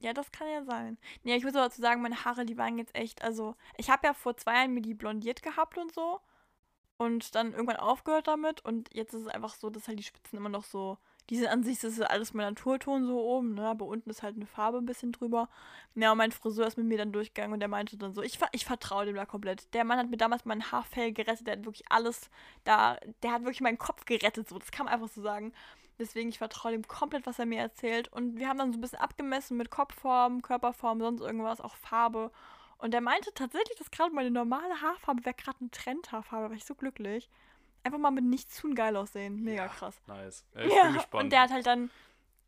Ja, das kann ja sein. Nee, ich muss aber dazu sagen, meine Haare, die waren jetzt echt, also, ich habe ja vor zwei Jahren mir die blondiert gehabt und so. Und dann irgendwann aufgehört damit. Und jetzt ist es einfach so, dass halt die Spitzen immer noch so, die sind an sich, das ist alles mein Naturton so oben, ne? Aber unten ist halt eine Farbe ein bisschen drüber. Ja, und mein Friseur ist mit mir dann durchgegangen und der meinte dann so, ich, ich vertraue dem da komplett. Der Mann hat mir damals mein Haarfell gerettet, der hat wirklich alles da, der hat wirklich meinen Kopf gerettet, so, das kann man einfach so sagen. Deswegen, ich vertraue dem komplett, was er mir erzählt. Und wir haben dann so ein bisschen abgemessen mit Kopfform, Körperform, sonst irgendwas, auch Farbe. Und der meinte tatsächlich, dass gerade meine normale Haarfarbe wäre gerade eine Trendhaarfarbe. Da war ich so glücklich. Einfach mal mit nichts tun geil aussehen. Mega Ja, krass. Nice. Ja, ich ja, bin gespannt. und der hat halt dann.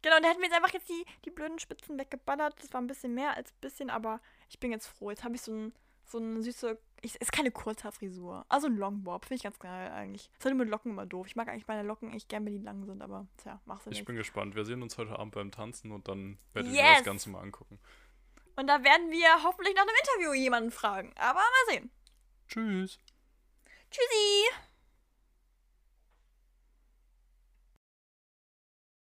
Genau, und der hat mir jetzt einfach jetzt die, die blöden Spitzen weggeballert. Das war ein bisschen mehr als ein bisschen, aber ich bin jetzt froh. Jetzt habe ich so, ein, so eine süße. Ich, ist keine Kurzhaarfrisur. Also ein Longbob. Finde ich ganz geil eigentlich. Ist halt mit Locken immer doof. Ich mag eigentlich meine Locken echt gern, wenn die lang sind, aber tja, mach's ja ich nicht. bin gespannt. Wir sehen uns heute Abend beim Tanzen und dann werde ich Yes! mir das Ganze mal angucken. Und da werden wir hoffentlich nach einem Interview jemanden fragen. Aber mal sehen. Tschüss. Tschüssi!